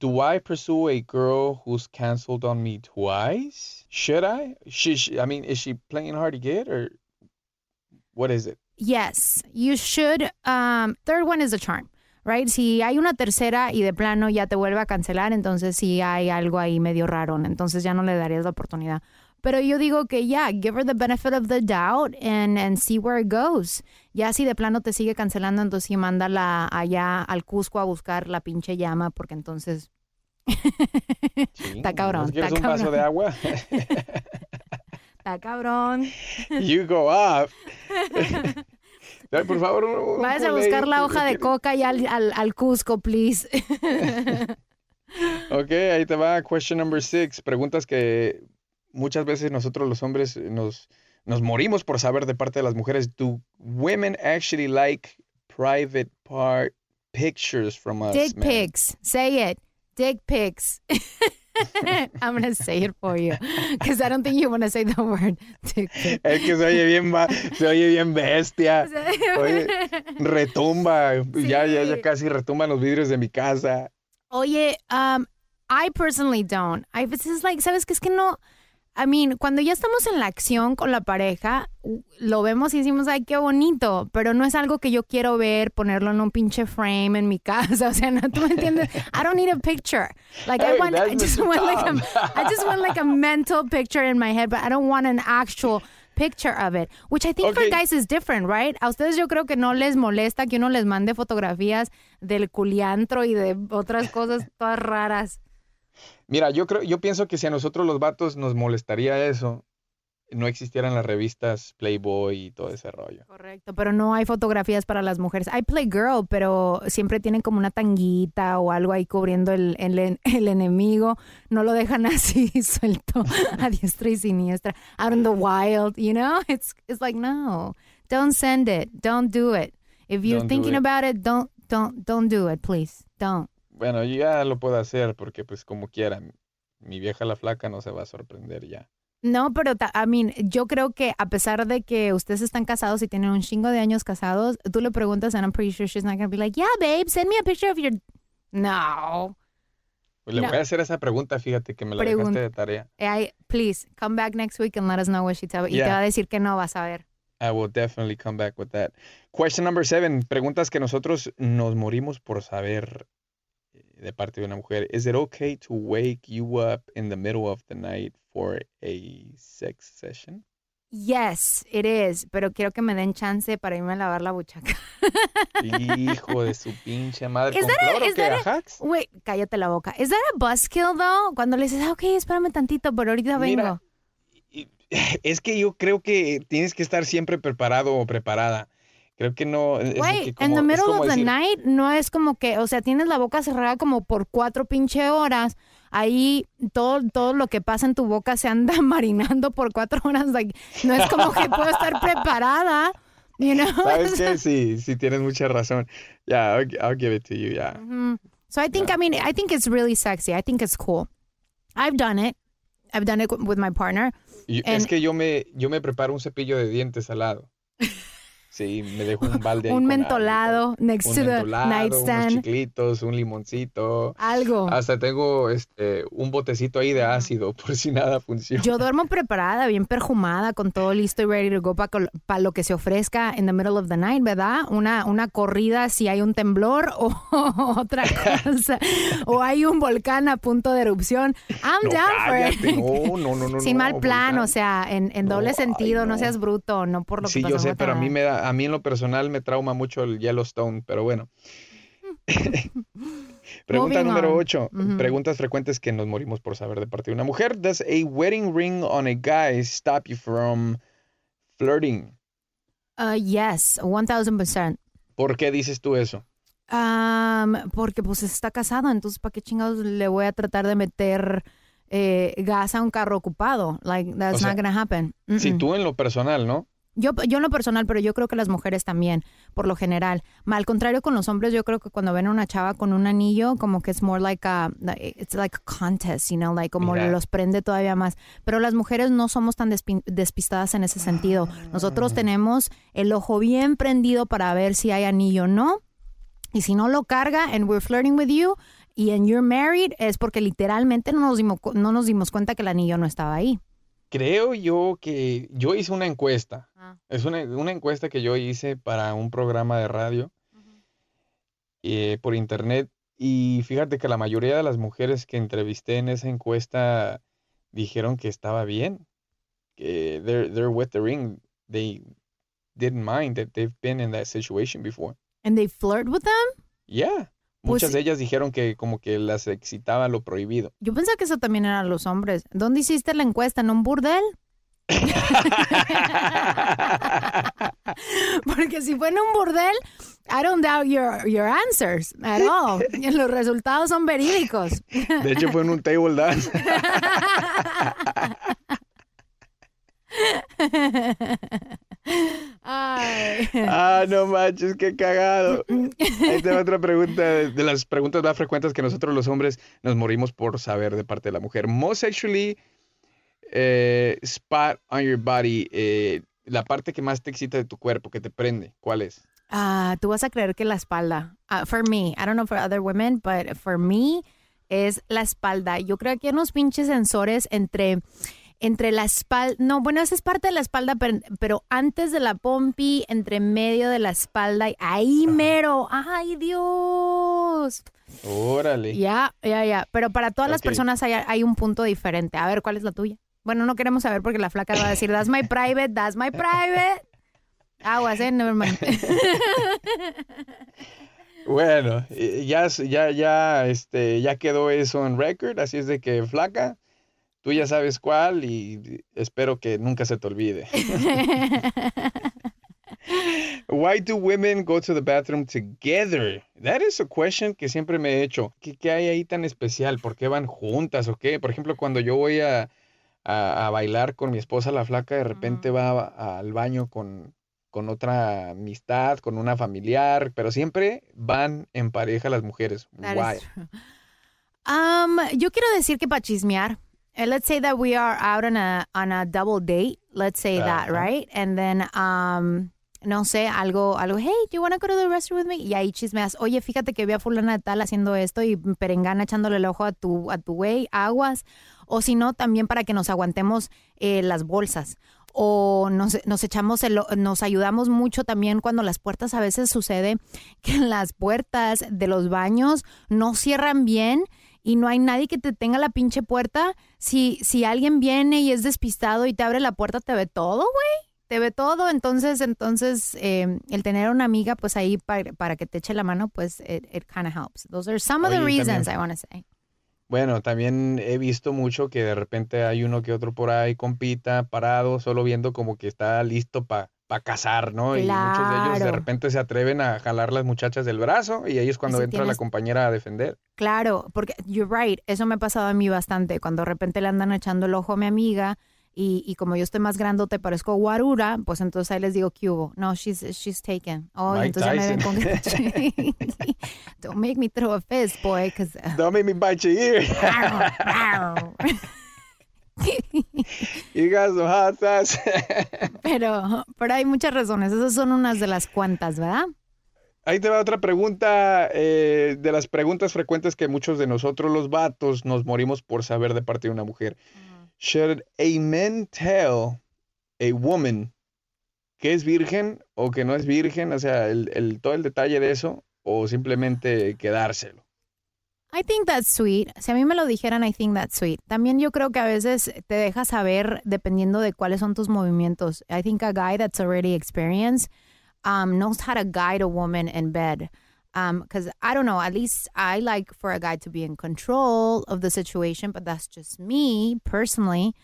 Do I pursue a girl who's canceled on me twice? Should I? She, she- I mean, is she playing hard to get or what is it? Yes, you should. Um, third one is a charm, right? Si hay una tercera y de plano ya te vuelve a cancelar, entonces sí hay algo ahí medio raro, entonces ya no le darías la oportunidad. Pero yo digo que ya, give her the benefit of the doubt and, and see where it goes. Ya si de plano te sigue cancelando, entonces sí mándala allá al Cusco a buscar la pinche llama, porque entonces... (laughs) está cabrón, ¿Quieres está un vaso de cabrón. agua? Está cabrón. (laughs) you go up. (laughs) Por favor, un, un Vayas a buscar la hoja de coca ya al, al, al Cusco, please. Ok, ahí te va. Question number six. Preguntas que muchas veces nosotros los hombres nos, nos morimos por saber de parte de las mujeres. Do women actually like private part pictures from us? Dick man? pics. Say it. Dick pics. (laughs) I'm going to say it for you because I don't think you want to say the word. (laughs) Es que se oye bien, se oye bien bestia. (laughs) Oye, retumba. Ya, ya, ya casi retumban los vidrios de mi casa. Oye, um, I personally don't. I it's like, ¿sabes qué? Es que no. I mean, cuando ya estamos en la acción con la pareja, lo vemos y decimos, ay, qué bonito, pero no es algo que yo quiero ver, ponerlo en un pinche frame en mi (laughs) casa. O sea, no, tú me entiendes. I don't need a picture. Like, I want, I just want like a. I just want like a mental picture in my head, but I don't want an actual picture of it, which I think for guys is different, right? A ustedes yo creo que no les molesta que uno les mande fotografías del culiantro y de otras cosas todas raras. Mira, yo creo, yo pienso que si a nosotros los vatos nos molestaría eso, no existieran las revistas Playboy y todo ese rollo. Correcto, pero no hay fotografías para las mujeres. Hay Playgirl, pero siempre tienen como una tanguita o algo ahí cubriendo el, el, (laughs) el enemigo. No lo dejan (laughs) así suelto a diestra y siniestra. Out in the wild, you know? It's, it's like, no, don't send it. Don't do it. If you're Don't do thinking it. about it, don't, don't, don't do it, please. Don't. Bueno, yo ya lo puedo hacer porque pues como quiera, mi vieja la flaca no se va a sorprender ya. No, pero ta- I mean, yo creo que a pesar de que ustedes están casados y tienen un chingo de años casados, tú le preguntas and I'm pretty sure she's not to be like, yeah, babe, send me a picture of your... No. Pues le No. voy a hacer esa pregunta, fíjate que me la Pregun- dejaste de tarea. I, please, come back next week and let us know what she tell Y te Yeah. va a decir que no, vas a ver. I will definitely come back with that. Question number seven. Preguntas que nosotros nos morimos por saber eh, de parte de una mujer. Is it okay to wake you up in the middle of the night for a sex session? Yes, it is, pero quiero que me den chance para irme a lavar la buchaca. Hijo de su pinche madre. Is ¿Con that a- cloro is que? Wait, cállate la boca. Is that a buzzkill, though? Cuando le dices, ah, ok, espérame tantito, pero ahorita vengo. Mira, (laughs) Es que yo creo que tienes que estar siempre preparado o preparada. Creo que no. de Güey, como- the middle of the night no es como que, o sea, tienes la boca cerrada como por cuatro pinche horas. Ahí todo, todo lo que pasa en tu boca se anda (laughs) marinando por cuatro horas. Like, no es como que puedo estar (laughs) preparada. You know? (laughs) ¿Sabes qué? Sí, sí, tienes mucha razón. Yeah, I'll, I'll give it to you, yeah. So I think, I mean, I think it's really sexy. I think it's cool. I've done it. I've done it with my partner. And- es que yo me, yo me preparo un cepillo de dientes al lado. Sí, me dejo un balde Un mentolado next agua, to un the mentolado, unos nightstand. chiclitos, un limoncito. Algo. Hasta tengo este un botecito ahí de ácido (laughs) por si nada funciona. Yo duermo preparada, bien perfumada, con todo listo y ready to go para lo que se ofrezca in the middle of the night, ¿verdad? Una, una corrida si hay un temblor (laughs) o otra (laughs) cosa. o hay un volcán a punto de erupción. I'm No, down for it. no, no, no, no, Sin no, mal plan, volcán. o sea, en, en doble No, sentido, ay, no. seas bruto, no por lo que Sí, yo sé, pero a mí me da, a mí en lo personal me trauma mucho el Yellowstone, pero bueno. (laughs) Pregunta Moving número on. 8. Ujú. Preguntas frecuentes que nos morimos por saber de parte de una mujer. Does a wedding ring on a guy stop you from flirting? Uh, yes, 1000%. ¿Por qué dices tú eso? Um, porque pues está casado, entonces ¿para qué chingados le voy a tratar de meter eh, gas a un carro ocupado? Like, that's O sea, not gonna happen. Si Mm-mm. tú en lo personal, ¿no? Yo, yo en lo personal, pero yo creo que las mujeres también, por lo general. Al contrario con los hombres, yo creo que cuando ven a una chava con un anillo, como que es more like a, it's like a contest, you know, like como Mira. los prende todavía más. Pero las mujeres no somos tan despi- despistadas en ese sentido. Nosotros tenemos el ojo bien prendido para ver si hay anillo o no. Y si no lo carga and we're flirting with you y and you're married, es porque literalmente no nos dimos, no nos dimos cuenta que el anillo no estaba ahí. Creo yo que yo hice una encuesta. Ah. Es una, una encuesta que yo hice para un programa de radio eh, por internet. Y fíjate que la mayoría de las mujeres que entrevisté en esa encuesta dijeron que estaba bien. Que they're, they're with the ring. They didn't mind that they've been in that situation before. And they flirt with them. Yeah. Pues Muchas de ellas dijeron que como que las excitaba lo prohibido. Yo pensé que eso también eran los hombres. ¿Dónde hiciste la encuesta? ¿En un burdel? (laughs) (laughs) Porque si fue en un burdel, I don't doubt your, your answers at all. (laughs) Los resultados son verídicos. De hecho fue en un table dance. Ay. Ah, no manches, qué cagado. Te va otra pregunta de, de las preguntas más frecuentes que nosotros los hombres nos morimos por saber de parte de la mujer. Most sexually eh, spot on your body, eh, la parte que más te excita de tu cuerpo, que te prende, ¿cuál es? Ah, tú vas a creer que la espalda. Ah, for me, I don't know for other women, but for me es la espalda. Yo creo que hay unos pinches sensores entre entre la espalda, no, bueno, esa es parte de la espalda, pero, pero antes de la pompi, entre medio de la espalda, ahí mero, ay Dios. Órale. Ya, ya, ya, pero para todas las personas hay, hay un punto diferente. A ver, ¿cuál es la tuya? Bueno, no queremos saber porque la flaca va a decir, that's my private, that's my private. Aguas, eh, never mind. (laughs) Bueno, eh, ya, ya, ya, este, ya quedó eso en record, así es de que flaca, tú ya sabes cuál y espero que nunca se te olvide. (laughs) Why do women go to the bathroom together? That is a question que siempre me he hecho. ¿Qué, qué hay ahí tan especial? ¿Por qué van juntas o qué? Por ejemplo, cuando yo voy a, a- a bailar con mi esposa la flaca, de repente va a- al baño con, con otra amistad, con una familiar, pero siempre van en pareja las mujeres. Why? Um, yo quiero decir que para chismear. Eh, let's say that we are out on a on a double date. Let's say that, right? And then um no sé, algo algo, hey, do you want to go to the restroom with me? Y ahí chismeas, "Oye, fíjate que vi a fulana de tal haciendo esto y perengana echándole el ojo a tu a tu güey, aguas." O si no, también para que nos aguantemos eh, las bolsas o nos, nos echamos el, o- nos ayudamos mucho también cuando las puertas a veces sucede (laughs) que las puertas de los baños no cierran bien y no hay nadie que te tenga la pinche puerta. Si, si alguien viene y es despistado y te abre la puerta, te ve todo, güey. Te ve todo. Entonces, entonces, eh, el tener una amiga, pues ahí para, para que te eche la mano, pues it, it kind of helps. Those are some of the reasons también- I want to say. Bueno, también he visto mucho que de repente hay uno que otro por ahí compita, parado, solo viendo como que está listo para cazar, ¿no? Y muchos de ellos de Claro. repente se atreven a jalar las muchachas del brazo y ahí es cuando si entra la tienes- compañera a defender. Claro, porque you're right, eso me ha pasado a mí bastante, cuando de repente le andan echando el ojo a mi amiga y, y como yo estoy más grandote, parezco guarura, pues entonces ahí les digo, ¿qué hubo? No, she's, she's taken. Oh, Mike entonces ya me ven con Tyson. (laughs) Don't make me throw a fist, boy, because... Don't make me bite your ear. (laughs) you hot sauce. (laughs) pero, pero hay muchas razones, esas son unas de las cuantas, ¿verdad? Ahí te va otra pregunta eh, de las preguntas frecuentes que muchos de nosotros los vatos nos morimos por saber de parte de una mujer. Should a man tell a woman que es virgen o que no es virgen? O sea, el, el- todo el detalle de eso o simplemente quedárselo. I think that's sweet. Si a mí me lo dijeran, I think that's sweet. También yo creo que a veces te deja saber dependiendo de cuáles son tus movimientos. I think a guy that's already experienced um, knows how to guide a woman in bed. Because I don't know, at least I like for a guy to be in control of the situation, but that's just me personally.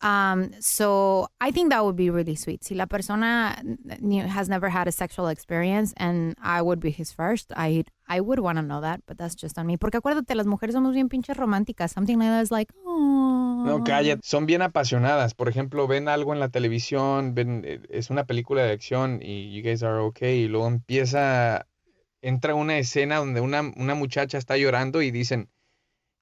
Um, so I think that would be really sweet. Si la persona has never had a sexual experience and I would be his first, I I would want to know that, but that's just on me. Porque acuérdate, las mujeres somos bien pinches románticas. Something like that is like, oh. No, cállate. Son bien apasionadas. Por ejemplo, ven algo en la televisión, ven, eh, es una película de acción y you guys are okay. Y luego empieza, entra una escena donde una, una muchacha está llorando y dicen,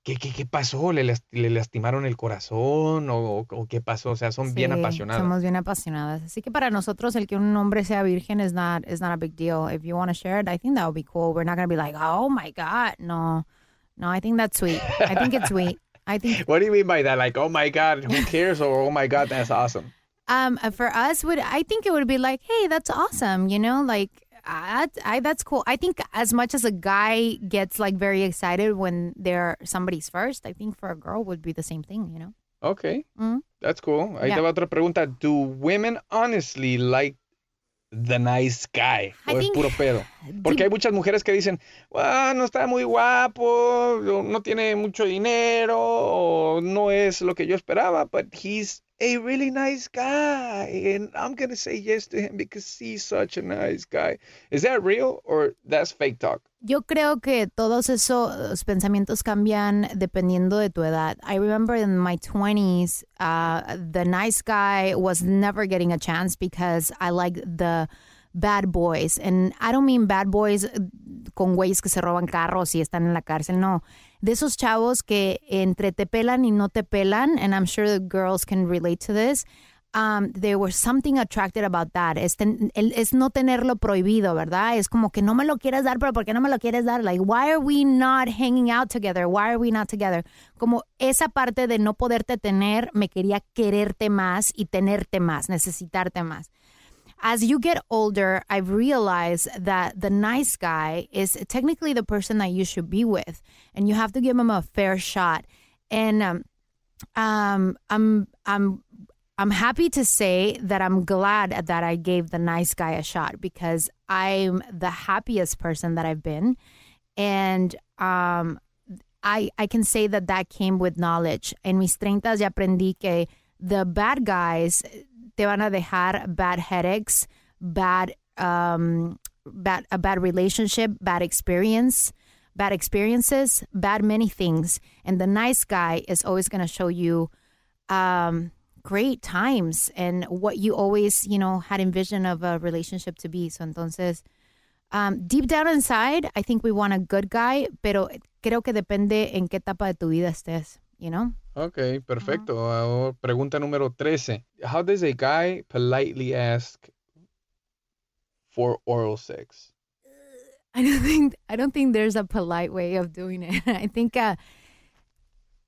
¿qué, qué, qué pasó? ¿Le, las- le lastimaron el corazón? ¿O, o qué pasó? O sea, son bien Sí, apasionadas. Somos bien apasionadas. Así que para nosotros el que un hombre sea virgen is not is not a big deal. If you want to share it, I think that would be cool. We're not going to be like, "Oh my god." No. No, I think that's sweet. I think it's sweet. I think What do you mean by that? Like, oh my God, who cares? Or oh my God, that's awesome. um for us would I think it would be like, "Hey, that's awesome." You know, like I, I that's cool. I think as much as a guy gets like very excited when they're somebody's first, I think for a girl would be the same thing, you know. Okay, Mm. that's cool. Ahí Yeah. te va otra pregunta. Do women honestly like the nice guy? I ¿O es think- puro pedo? (sighs) Porque hay muchas mujeres que dicen, "Ah, no está muy guapo, no tiene mucho dinero, o no es lo que yo esperaba, but he's a really nice guy, and I'm gonna say yes to him because he's such a nice guy. Is that real or that's fake talk? Yo creo que todos esos pensamientos cambian dependiendo de tu edad. I remember in my 20s, uh, the nice guy was never getting a chance because I like the bad boys. And I don't mean bad boys eh, con güeyes que se roban carros y están en la cárcel, no. De esos chavos que entre te pelan y no te pelan, and I'm sure the girls can relate to this. um, there was something attracted about that. Es, ten- el- es no tenerlo prohibido, ¿verdad? Es como que no me lo quieres dar, pero ¿por qué no me lo quieres dar? Like, why are we not hanging out together? Why are we not together? Como esa parte de no poderte tener, me quería quererte más y tenerte más, necesitarte más. As you get older, I've realized that the nice guy is technically the person that you should be with, and you have to give him a fair shot. And um, um, I'm I'm I'm happy to say that I'm glad that I gave the nice guy a shot because I'm the happiest person that I've been, and um, I I can say that that came with knowledge. En mis treintas ya aprendí que the bad guys te van a dejar bad headaches, bad um, bad a bad relationship, bad experience, bad experiences, bad many things, and the nice guy is always going to show you. Um, great times and what you always, you know, had envisioned of a relationship to be. So entonces, um, deep down inside, I think we want a good guy, pero creo que depende en qué etapa de tu vida estés, you know? Ok, perfecto. Ahora, pregunta número 13. How does a guy politely ask for oral sex? I don't think I don't think there's a polite way of doing it. (laughs) I think uh,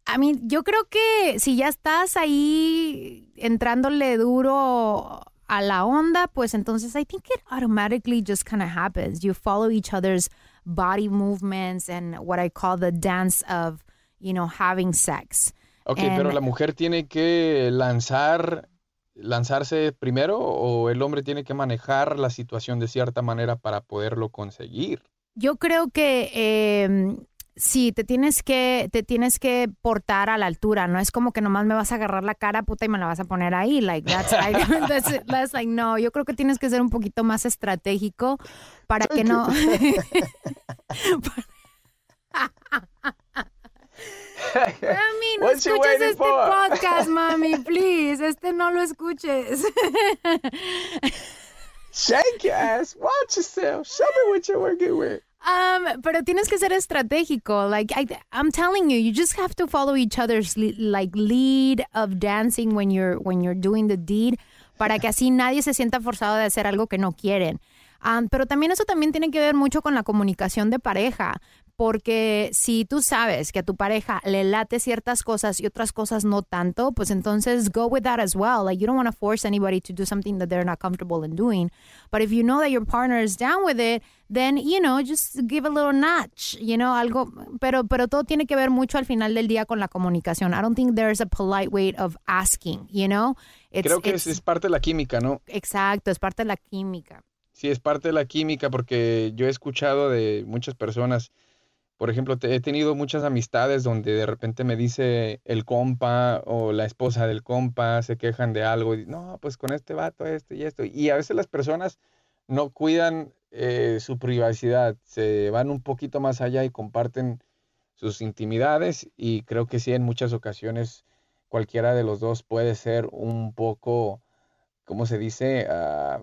I mean, yo creo que si ya estás ahí entrándole duro a la onda, pues entonces I think it automatically just kind of happens. You follow each other's body movements and what I call the dance of, you know, having sex. Ok, And- pero la mujer tiene que lanzar, lanzarse primero o el hombre tiene que manejar la situación de cierta manera para poderlo conseguir. Yo creo que eh, sí, te tienes que, te tienes que portar a la altura. No es como que nomás me vas a agarrar la cara puta y me la vas a poner ahí. Like that's, I- (laughs) that's- that's like no. Yo creo que tienes que ser un poquito más estratégico para que no. (laughs) (laughs) Mami, no escuches este for? podcast, mami, (laughs) please. Este no lo escuches. (laughs) Shake your ass, watch yourself, show me what you're working with. Um, pero tienes que ser estratégico. Like I, I'm telling you, you just have to follow each other's le- like lead of dancing when you're when you're doing the deed, para que así nadie se sienta forzado de hacer algo que no quieren. Um, pero también eso también tiene que ver mucho con la comunicación de pareja, porque si tú sabes que a tu pareja le late ciertas cosas y otras cosas no tanto, pues entonces go with that as well. Like you don't want to force anybody to do something that they're not comfortable in doing. But if you know that your partner is down with it, then you know just give a little notch, you know, algo. Pero pero todo tiene que ver mucho al final del día con la comunicación. I don't think there's a polite way of asking, you know. It's, Creo que it's- es, es parte de la química, ¿no? exacto, es parte de la química. Sí, es parte de la química porque yo he escuchado de muchas personas Por ejemplo, he tenido muchas amistades donde de repente me dice el compa o la esposa del compa, se quejan de algo y no, pues con este vato, esto y esto. Y a veces las personas no cuidan eh, su privacidad, se van un poquito más allá y comparten sus intimidades y creo que sí, en muchas ocasiones cualquiera de los dos puede ser un poco, ¿cómo se dice? Ah,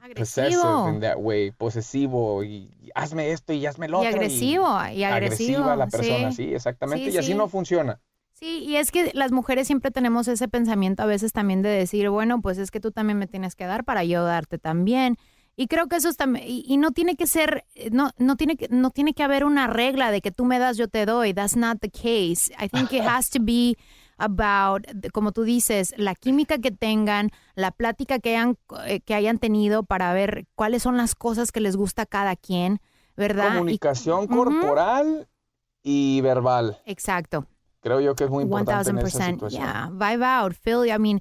Agresivo. in that way, posesivo y, y hazme esto y hazme lo Y otro. agresivo, y agresivo, agresiva la persona, sí. sí, exactamente. Sí, y así sí. no funciona. Sí, y es que las mujeres siempre tenemos ese pensamiento a veces también de decir, bueno, pues es que tú también me tienes que dar para yo darte también. Y creo que eso es también, y, y no tiene que ser, eh, no, no tiene que, no tiene que haber una regla de que tú me das, yo te doy. That's not the case. I think it (laughs) has to be about, como tú dices, la química que tengan, la plática que hayan, eh, que hayan tenido para ver cuáles son las cosas que les gusta a cada quien, ¿verdad? Y- Comunicación Ujú. corporal y verbal. Exacto. Creo yo que es muy importante en esa 1000%. situación. Yeah, vibe out, feel. I mean,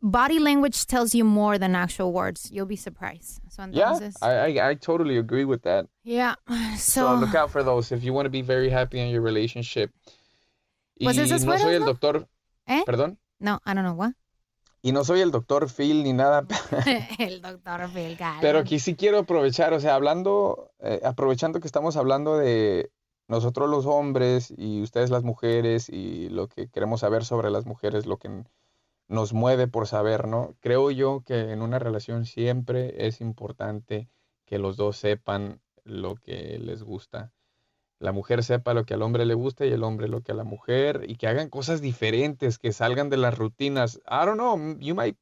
body language tells you more than actual words. You'll be surprised. So Yeah, entonces, I, I, I totally agree with that. yeah. (sighs) So, So, look out for those if you want to be very happy in your relationship. Y Pues esas no soy el ¿no? doctor, ¿eh? perdón, No, I don't know what. y no soy el doctor Phil ni nada, (laughs) (laughs) El doctor Phil pero aquí sí quiero aprovechar, o sea, hablando, eh, aprovechando que estamos hablando de nosotros los hombres y ustedes las mujeres y lo que queremos saber sobre las mujeres, lo que nos mueve por saber, ¿no? Creo yo que en una relación siempre es importante que los dos sepan lo que les gusta. La mujer sepa lo que al hombre le gusta y el hombre lo que a la mujer y que hagan cosas diferentes, que salgan de las rutinas. I don't know, you might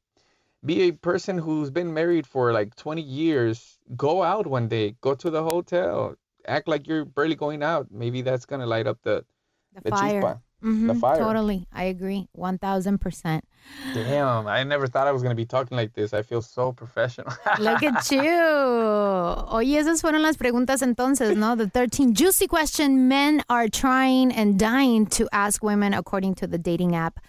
be a person who's been married for like 20 years. Go out one day, go to the hotel, act like you're barely going out. Maybe that's going to light up the, The the fire. chispa, the Mhm, fire. Totally. I agree. 1000%. Damn, I never thought I was going to be talking like this. I feel so professional. (laughs) Look at you. Oye, esas fueron las preguntas entonces, ¿no? The 13 juicy question men are trying and dying to ask women according to the dating app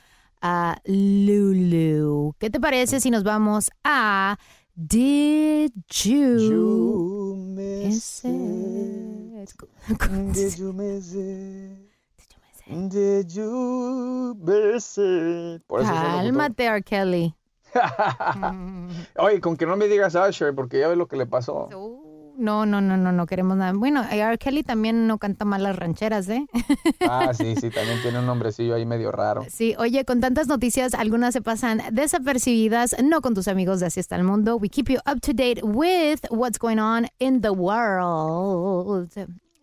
uh, Lulu. ¿Qué te parece si nos vamos a Did You, Miss It? (laughs) Did you miss it? Did you miss it? Por eso. Cálmate, R. Kelly. (laughs) Oye, con que no me digas Usher, porque ya ves lo que le pasó. No, no, no, no, no queremos nada. Bueno, R. Kelly también no canta mal las rancheras, ¿eh? (laughs) Ah, sí, sí, también tiene un nombrecillo ahí medio raro. Sí, oye, con tantas noticias, algunas se pasan desapercibidas, no con tus amigos de Así está el mundo. We keep you up to date with what's going on in the world.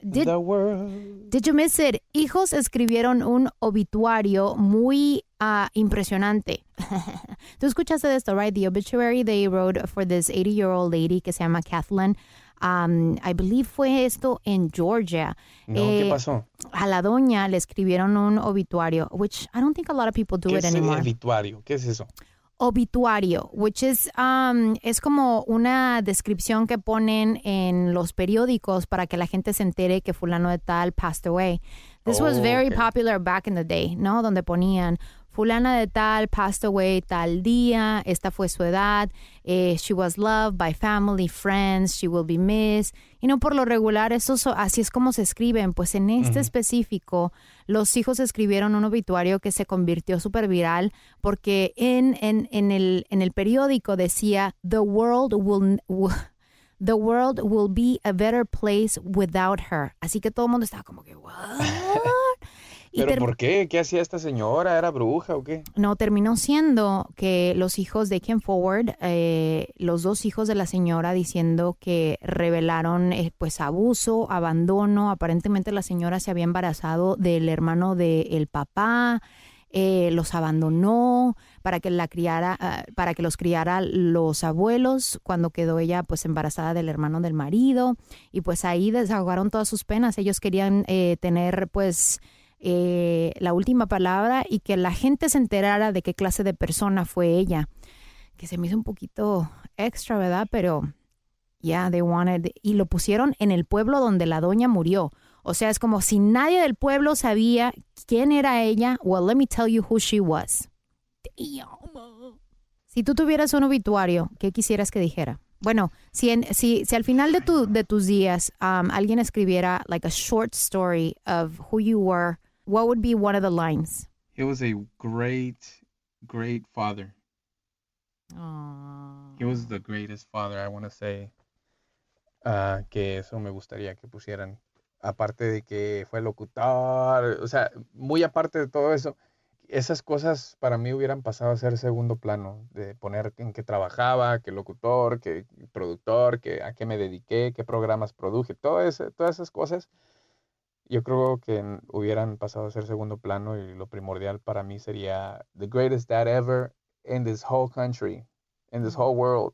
Did, The world. did you miss it? Hijos escribieron un obituario muy ah, impresionante. (laughs) Tú escuchaste de esto, right? The obituary they wrote for this 80-year-old lady que se llama Kathleen. Um, I believe fue esto en Georgia. No, ¿qué Eh, pasó? a la doña le escribieron un obituario, which I don't think a lot of people do ¿Qué it es el anymore. obituario? ¿Qué es eso? Obituario, which is, um, es como una descripción que ponen en los periódicos para que la gente se entere que fulano de tal passed away. This was Oh, very okay. popular back in the day, ¿no? Donde ponían fulana de tal passed away tal día, esta fue su edad, eh, she was loved by family, friends, she will be missed. Y no por lo regular, eso so- así es como se escriben. Pues en este Ujú. específico, los hijos escribieron un obituario que se convirtió súper viral porque en, en, en, el, en el periódico decía, The world will... will- The world will be a better place without her. Así que todo el mundo estaba como que, (laughs) ¿what? ¿Pero por qué? ¿Qué hacía esta señora? ¿Era bruja o qué? No, terminó siendo que los hijos de Ken Forward, eh, los dos hijos de la señora, diciendo que revelaron eh, pues abuso, abandono. Aparentemente la señora se había embarazado del hermano del papá, eh, los abandonó para que la criara, ah, para que los criara los abuelos cuando quedó ella pues embarazada del hermano del marido y pues ahí desahogaron todas sus penas. Ellos querían eh, tener pues eh, la última palabra y que la gente se enterara de qué clase de persona fue ella. Que se me hizo un poquito extra, ¿verdad? Pero ya, they wanted. Y lo pusieron en el pueblo donde la doña murió. O sea, es como si nadie del pueblo sabía quién era ella. Well, let me tell you who she was. Si tú tuvieras un obituario, ¿qué quisieras que dijera? Bueno, si, en, si, si al final de, tu, de tus días um, alguien escribiera like a short story of who you were, what would be one of the lines? He was a great, great father. He was the greatest father, I want to say. Ah, que eso me gustaría que pusieran. Aparte de que fue locutor, o sea, muy aparte de todo eso, esas cosas para mí hubieran pasado a ser segundo plano, de poner en qué trabajaba, qué locutor, qué productor, qué, a qué me dediqué, qué programas produje, todo todas esas cosas, yo creo que hubieran pasado a ser segundo plano y lo primordial para mí sería the greatest dad ever in this whole country, in this whole world.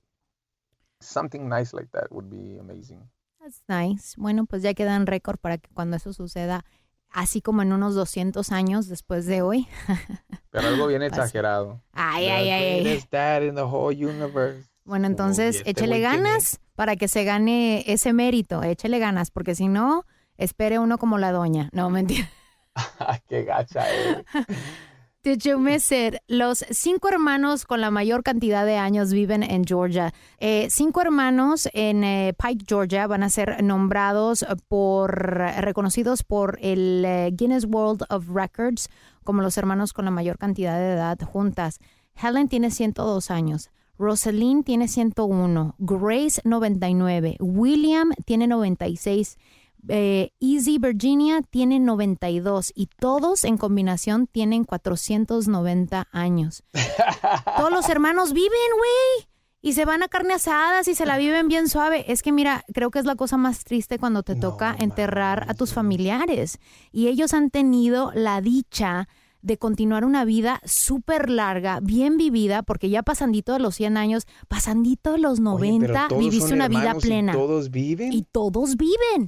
Something nice like that would be amazing. That's nice. Bueno, pues ya queda en récord para que cuando eso suceda, así como en unos 200 años después de hoy. (laughs) Pero algo bien exagerado. Ay, The ay, ay. greatest dad in the whole universe. Bueno, entonces este échele ganas para que se gane ese mérito. Échele ganas, porque si no, espere uno como la doña. No, mentira. (laughs) (laughs) Qué gacha you miss it? Los cinco hermanos con la mayor cantidad de años viven en Georgia. Eh, cinco hermanos en eh, Pike, Georgia, van a ser nombrados por, reconocidos por el eh, Guinness World of Records como los hermanos con la mayor cantidad de edad juntas. Helen tiene 102 años. Rosalind tiene 101, Grace 99, William tiene 96, eh, Easy Virginia tiene 92 y todos en combinación tienen 490 años. (laughs) todos los hermanos viven, güey. Y se van a carne asadas y se la viven bien suave. Es que mira, creo que es la cosa más triste cuando te toca enterrar a tus familiares. Y ellos han tenido la dicha de continuar una vida súper larga, bien vivida, porque ya pasandito de los 100 años, pasandito de los 90, todos viviste una vida y plena. todos viven. Y todos viven.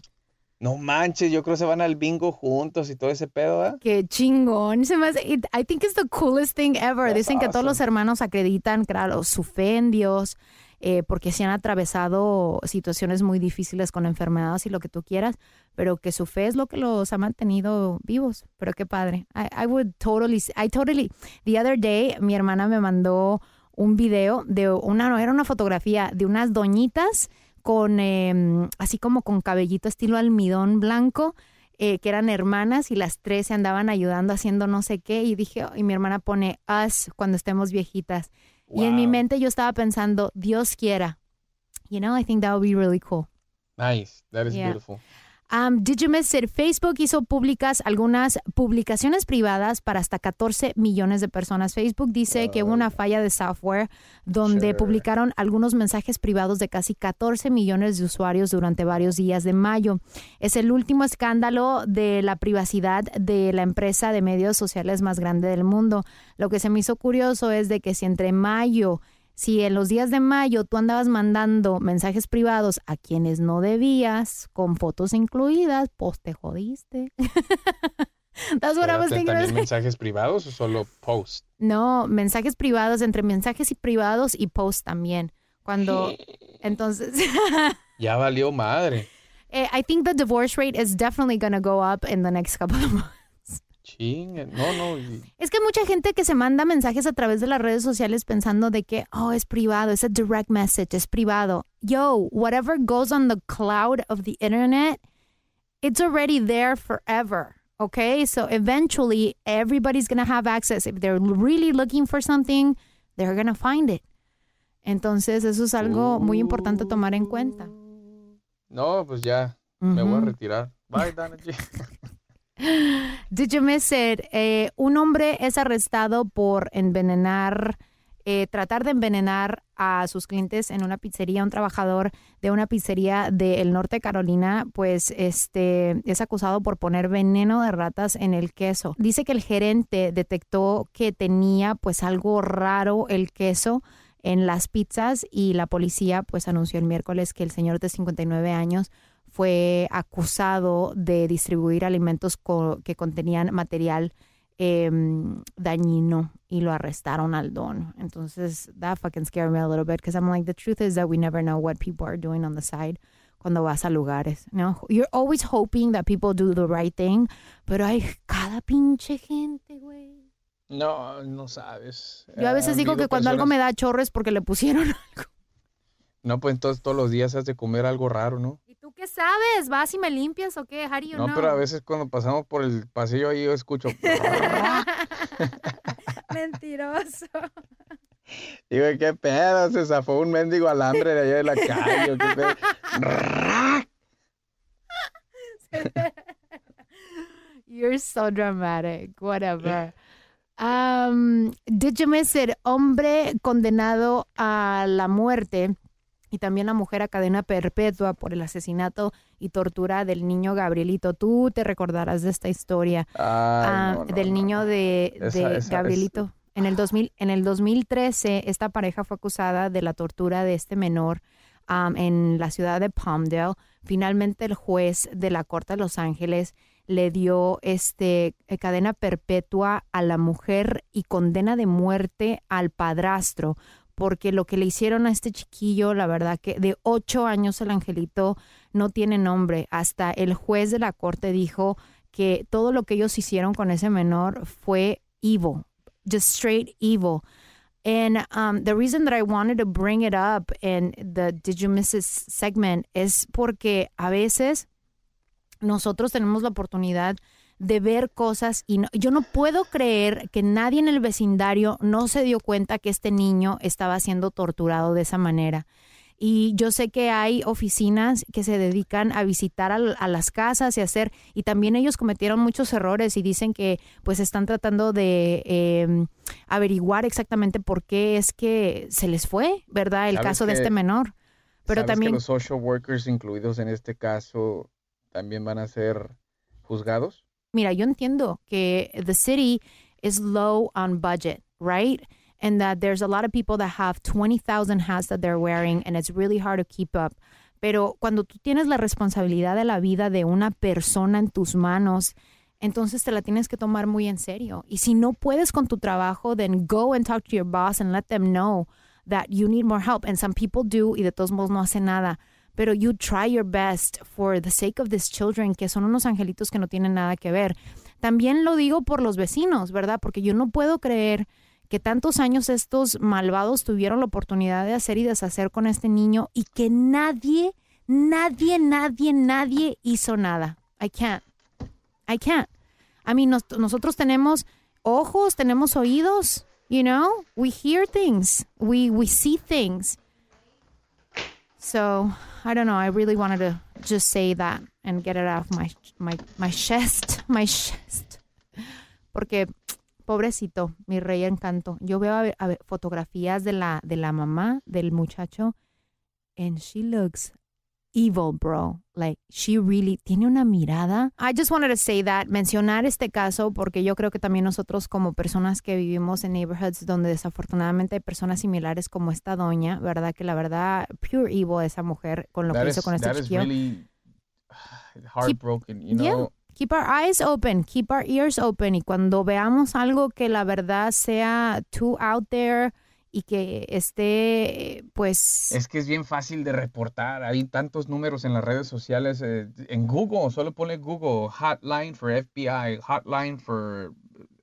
No manches, yo creo que se van al bingo juntos y todo ese pedo, ¿eh? Qué chingón. Se me hace, it- I think it's the coolest thing ever. That's Dicen que todos los hermanos acreditan, claro, su fe en Dios, eh, porque se han atravesado situaciones muy difíciles con enfermedades y lo que tú quieras, pero que su fe es lo que los ha mantenido vivos. Pero qué padre. I, I would totally, I totally, the other day, mi hermana me mandó un video de una, no, era una fotografía de unas doñitas con, eh, así como con cabellito estilo almidón blanco, eh, que eran hermanas y las tres se andaban ayudando haciendo no sé qué y dije, y mi hermana pone us cuando estemos viejitas. Y en mi mente yo estaba pensando, Dios quiera. You know, I think that would be really cool. Nice, that is Yeah. beautiful. Um, did you miss it? Facebook hizo públicas algunas publicaciones privadas para hasta 14 millones de personas. Facebook dice que hubo una falla de software donde Sure. publicaron algunos mensajes privados de casi 14 millones de usuarios durante varios días de mayo. Es el último escándalo de la privacidad de la empresa de medios sociales más grande del mundo. Lo que se me hizo curioso es de que si entre mayo si en los días de mayo tú andabas mandando mensajes privados a quienes no debías, con fotos incluidas, pues te jodiste. That's what I was Espérate, thinking. ¿También mensajes privados o solo post? No, mensajes privados, entre mensajes y privados y post también. Cuando, entonces, (laughs) Ya valió madre. eh, I think the divorce rate is definitely going to go up in the next couple of months. Chingue. No, no. y- Es que mucha gente que se manda mensajes a través de las redes sociales pensando de que, oh, es privado, es a direct message, es privado. Yo, whatever goes on the cloud of the internet, it's already there forever. Okay, so eventually everybody's gonna have access. If they're really looking for something, they're gonna find it. Entonces, eso es algo muy importante tomar en cuenta. No, pues ya. Me voy a retirar. Bye, Dana G. (laughs) Did you? Eh, un hombre es arrestado por envenenar, eh, tratar de envenenar a sus clientes en una pizzería. Un trabajador de una pizzería del norte de Carolina, pues este es acusado por poner veneno de ratas en el queso. Dice que el gerente detectó que tenía pues algo raro el queso en las pizzas y la policía pues anunció el miércoles que el señor de 59 años fue acusado de distribuir alimentos co- que contenían material em, dañino y lo arrestaron al don. Entonces, that fucking scared me a little bit because I'm like, the truth is that we never know what people are doing on the side cuando vas a lugares, ¿no? You're always hoping that people do the right thing, pero hay cada pinche gente, güey. No, no sabes. Yo a veces Han digo que cuando algo me da chorro es porque le pusieron (laughs) algo. No, pues entonces todos los días has de comer algo raro, ¿no? ¿Y tú qué sabes? ¿Vas y me limpias o qué? You No, know? pero a veces cuando pasamos por el pasillo ahí yo escucho. (laughs) (laughs) Mentiroso. (laughs) Digo, ¿qué pedo? Se zafó un mendigo alambre de allá de la calle. ¿o qué pedo? You're so dramatic. Whatever. Um, did you miss it? Hombre condenado a la muerte y también la mujer a cadena perpetua por el asesinato y tortura del niño Gabrielito. Tú te recordarás de esta historia Ay, ah, no, no, del no. niño de, Esa- de esa- Gabrielito. En el, 2000, en el 2013, esta pareja fue acusada de la tortura de este menor um, en la ciudad de Palmdale. Finalmente, el juez de la Corte de Los Ángeles le dio este, eh, cadena perpetua a la mujer y condena de muerte al padrastro, porque lo que le hicieron a este chiquillo, la verdad que de ocho años el angelito no tiene nombre. Hasta el juez de la corte dijo que todo lo que ellos hicieron con ese menor fue evil, just straight evil. And um, the reason that I wanted to bring it up in the Did You Miss segment es porque a veces nosotros tenemos la oportunidad de ver cosas y no- yo no puedo creer que nadie en el vecindario no se dio cuenta que este niño estaba siendo torturado de esa manera. Y yo sé que hay oficinas que se dedican a visitar al- a, las casas y hacer, y también ellos cometieron muchos errores y dicen que pues están tratando de eh, averiguar exactamente por qué es que se les fue, ¿verdad? El ¿Sabes caso de este menor. Pero ¿Sabes también... que los social workers incluidos en este caso también van a ser juzgados? Mira, yo entiendo que the city is low on budget, right? And that there's a lot of people that have 20,000 hats that they're wearing and it's really hard to keep up. Pero cuando tú tienes la responsabilidad de la vida de una persona en tus manos, entonces te la tienes que tomar muy en serio. Y si no puedes con tu trabajo, then go and talk to your boss and let them know that you need more help. And some people do y de todos modos no hacen nada. Pero you try your best for the sake of these children, que son unos angelitos que no tienen nada que ver. También lo digo por los vecinos, ¿verdad? Porque yo no puedo creer que tantos años estos malvados tuvieron la oportunidad de hacer y deshacer con este niño y que nadie, nadie, nadie, nadie hizo nada. I can't. I can't. I mean, nos- nosotros tenemos ojos, tenemos oídos, you know? We hear things. We we see things. So, I don't know, I really wanted to just say that and get it off my my my chest, (laughs) my chest. Porque pobrecito, mi rey encanto. Yo veo a a fotografías de la de la mamá del muchacho and she looks evil, bro. Like, she really tiene una mirada. I just wanted to say that, mencionar este caso, porque yo creo que también nosotros, como personas que vivimos en neighborhoods donde desafortunadamente hay personas similares como esta doña, ¿verdad? Que la verdad, pure evil esa mujer con lo That que is, hizo con este chiquillo. really (sighs) heartbroken, you Yeah. know? Keep our eyes open, keep our ears open. Y cuando veamos algo que la verdad sea too out there y que esté, pues. Es que es bien fácil de reportar. Hay tantos números en las redes sociales. eh, en Google, solo pone Google, hotline for FBI, hotline for,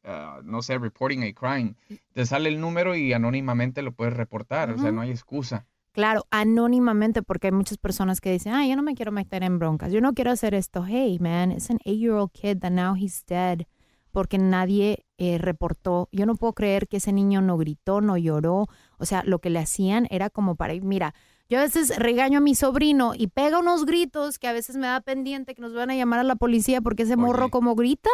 uh, no sé, reporting a crime. Te sale el número y anónimamente lo puedes reportar. O sea, no hay excusa. Claro, anónimamente, porque hay muchas personas que dicen, ah, yo no me quiero meter en broncas, yo no quiero hacer esto. Hey, man, it's an eight-year-old kid that now he's dead porque nadie eh, reportó. Yo no puedo creer que ese niño no gritó, no lloró. O sea, lo que le hacían era como para, mira, yo a veces regaño a mi sobrino y pega unos gritos que a veces me da pendiente que nos van a llamar a la policía porque ese morro como grita.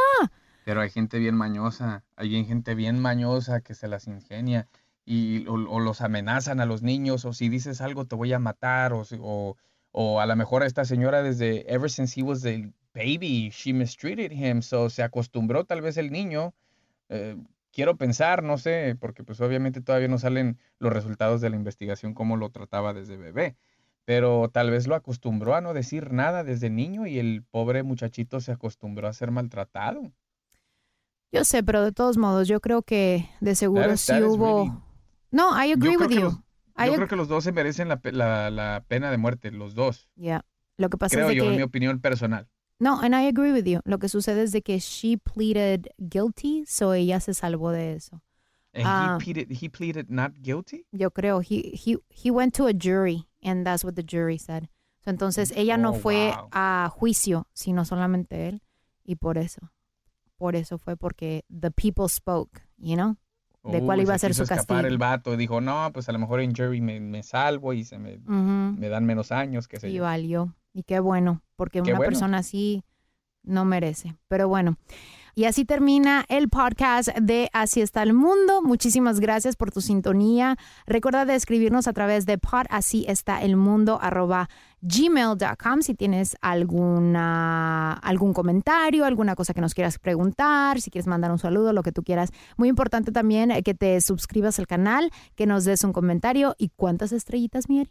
Pero hay gente bien mañosa. Hay gente bien mañosa que se las ingenia. Y, o, o los amenazan a los niños. O si dices algo, te voy a matar. O, o, o a lo mejor esta señora desde, ever since he was a baby, she mistreated him. So se acostumbró tal vez el niño. eh, quiero pensar, no sé, porque pues obviamente todavía no salen los resultados de la investigación, cómo lo trataba desde bebé. Pero tal vez lo acostumbró a no decir nada desde niño y el pobre muchachito se acostumbró a ser maltratado. Yo sé, pero de todos modos, yo creo que de seguro That sí that hubo... really- No, I agree with you. los- I Yo ag- creo que los dos se merecen la, la- la pena de muerte, los dos. Yeah. Lo que pasa Creo es de yo, en mi opinión personal. No, and I agree with you. Lo que sucede es de que she pleaded guilty, so ella se salvó de eso. And Ah. he, pleaded, he pleaded not guilty. Yo creo he he he went to a jury And that's what the jury said. So, entonces ella no Oh, fue wow. a juicio, sino solamente él. Y por eso, por eso fue porque the people spoke, you know, de Uy, cuál iba a se ser su escapar castigo. el vato. Dijo, no, pues a lo mejor en jury me, me salvo y se me, Ujú. me dan menos años, qué sé Y yo. valió. Y qué bueno, porque Qué una bueno. persona así no merece. Pero bueno. Y así termina el podcast de Así está el mundo. Muchísimas gracias por tu sintonía. Recuerda de escribirnos a través de pod así está el mundo arroba gmail.com si tienes alguna, algún comentario, alguna cosa que nos quieras preguntar, si quieres mandar un saludo, lo que tú quieras. Muy importante también que te suscribas al canal, que nos des un comentario y cuántas estrellitas, Mieri.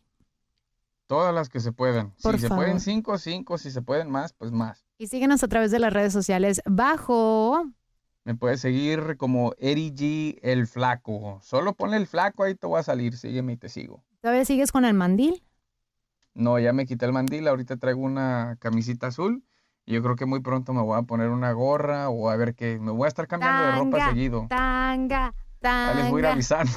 Todas las que se puedan. Por si se pueden cinco, cinco. Si se pueden más, pues más. Y síguenos a través de las redes sociales bajo. Me puedes seguir como Eddie G el Flaco. Solo ponle el Flaco, ahí te voy a salir. Sígueme y te sigo. ¿Todavía sigues con el mandil? No, ya me quité el mandil. Ahorita traigo una camisita azul. Y yo creo que muy pronto me voy a poner una gorra o a ver qué. Me voy a estar cambiando de ropa seguido. Tanga, Ya les voy a ir tanga. avisando.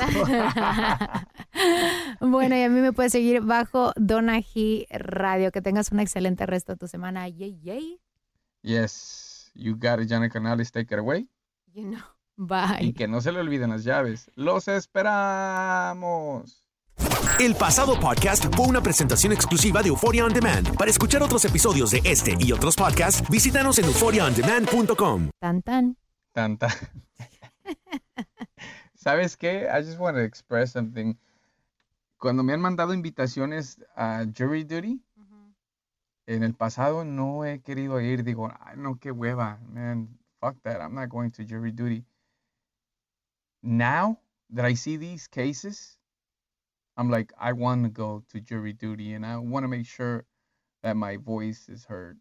(laughs) bueno, y a mí me puedes seguir bajo Donají Radio. Que tengas un excelente resto de tu semana. Yay, yay. yes, you got it, Janet Canales. Take it away. You know. Bye. Y que no se le olviden las llaves. Los esperamos. El pasado podcast fue una presentación exclusiva de Euphoria On Demand. Para escuchar otros episodios de este y otros podcasts, visítanos en euphoriaondemand.com. Tan, tan. Tanta. (laughs) ¿Sabes qué? I just want to express something. Cuando me han mandado invitaciones a jury duty, en el pasado no he querido ir. Digo, ay, no, qué hueva. Man, fuck that. I'm not going to jury duty. Now that I see these cases, I'm like, I want to go to jury duty and I want to make sure that my voice is heard.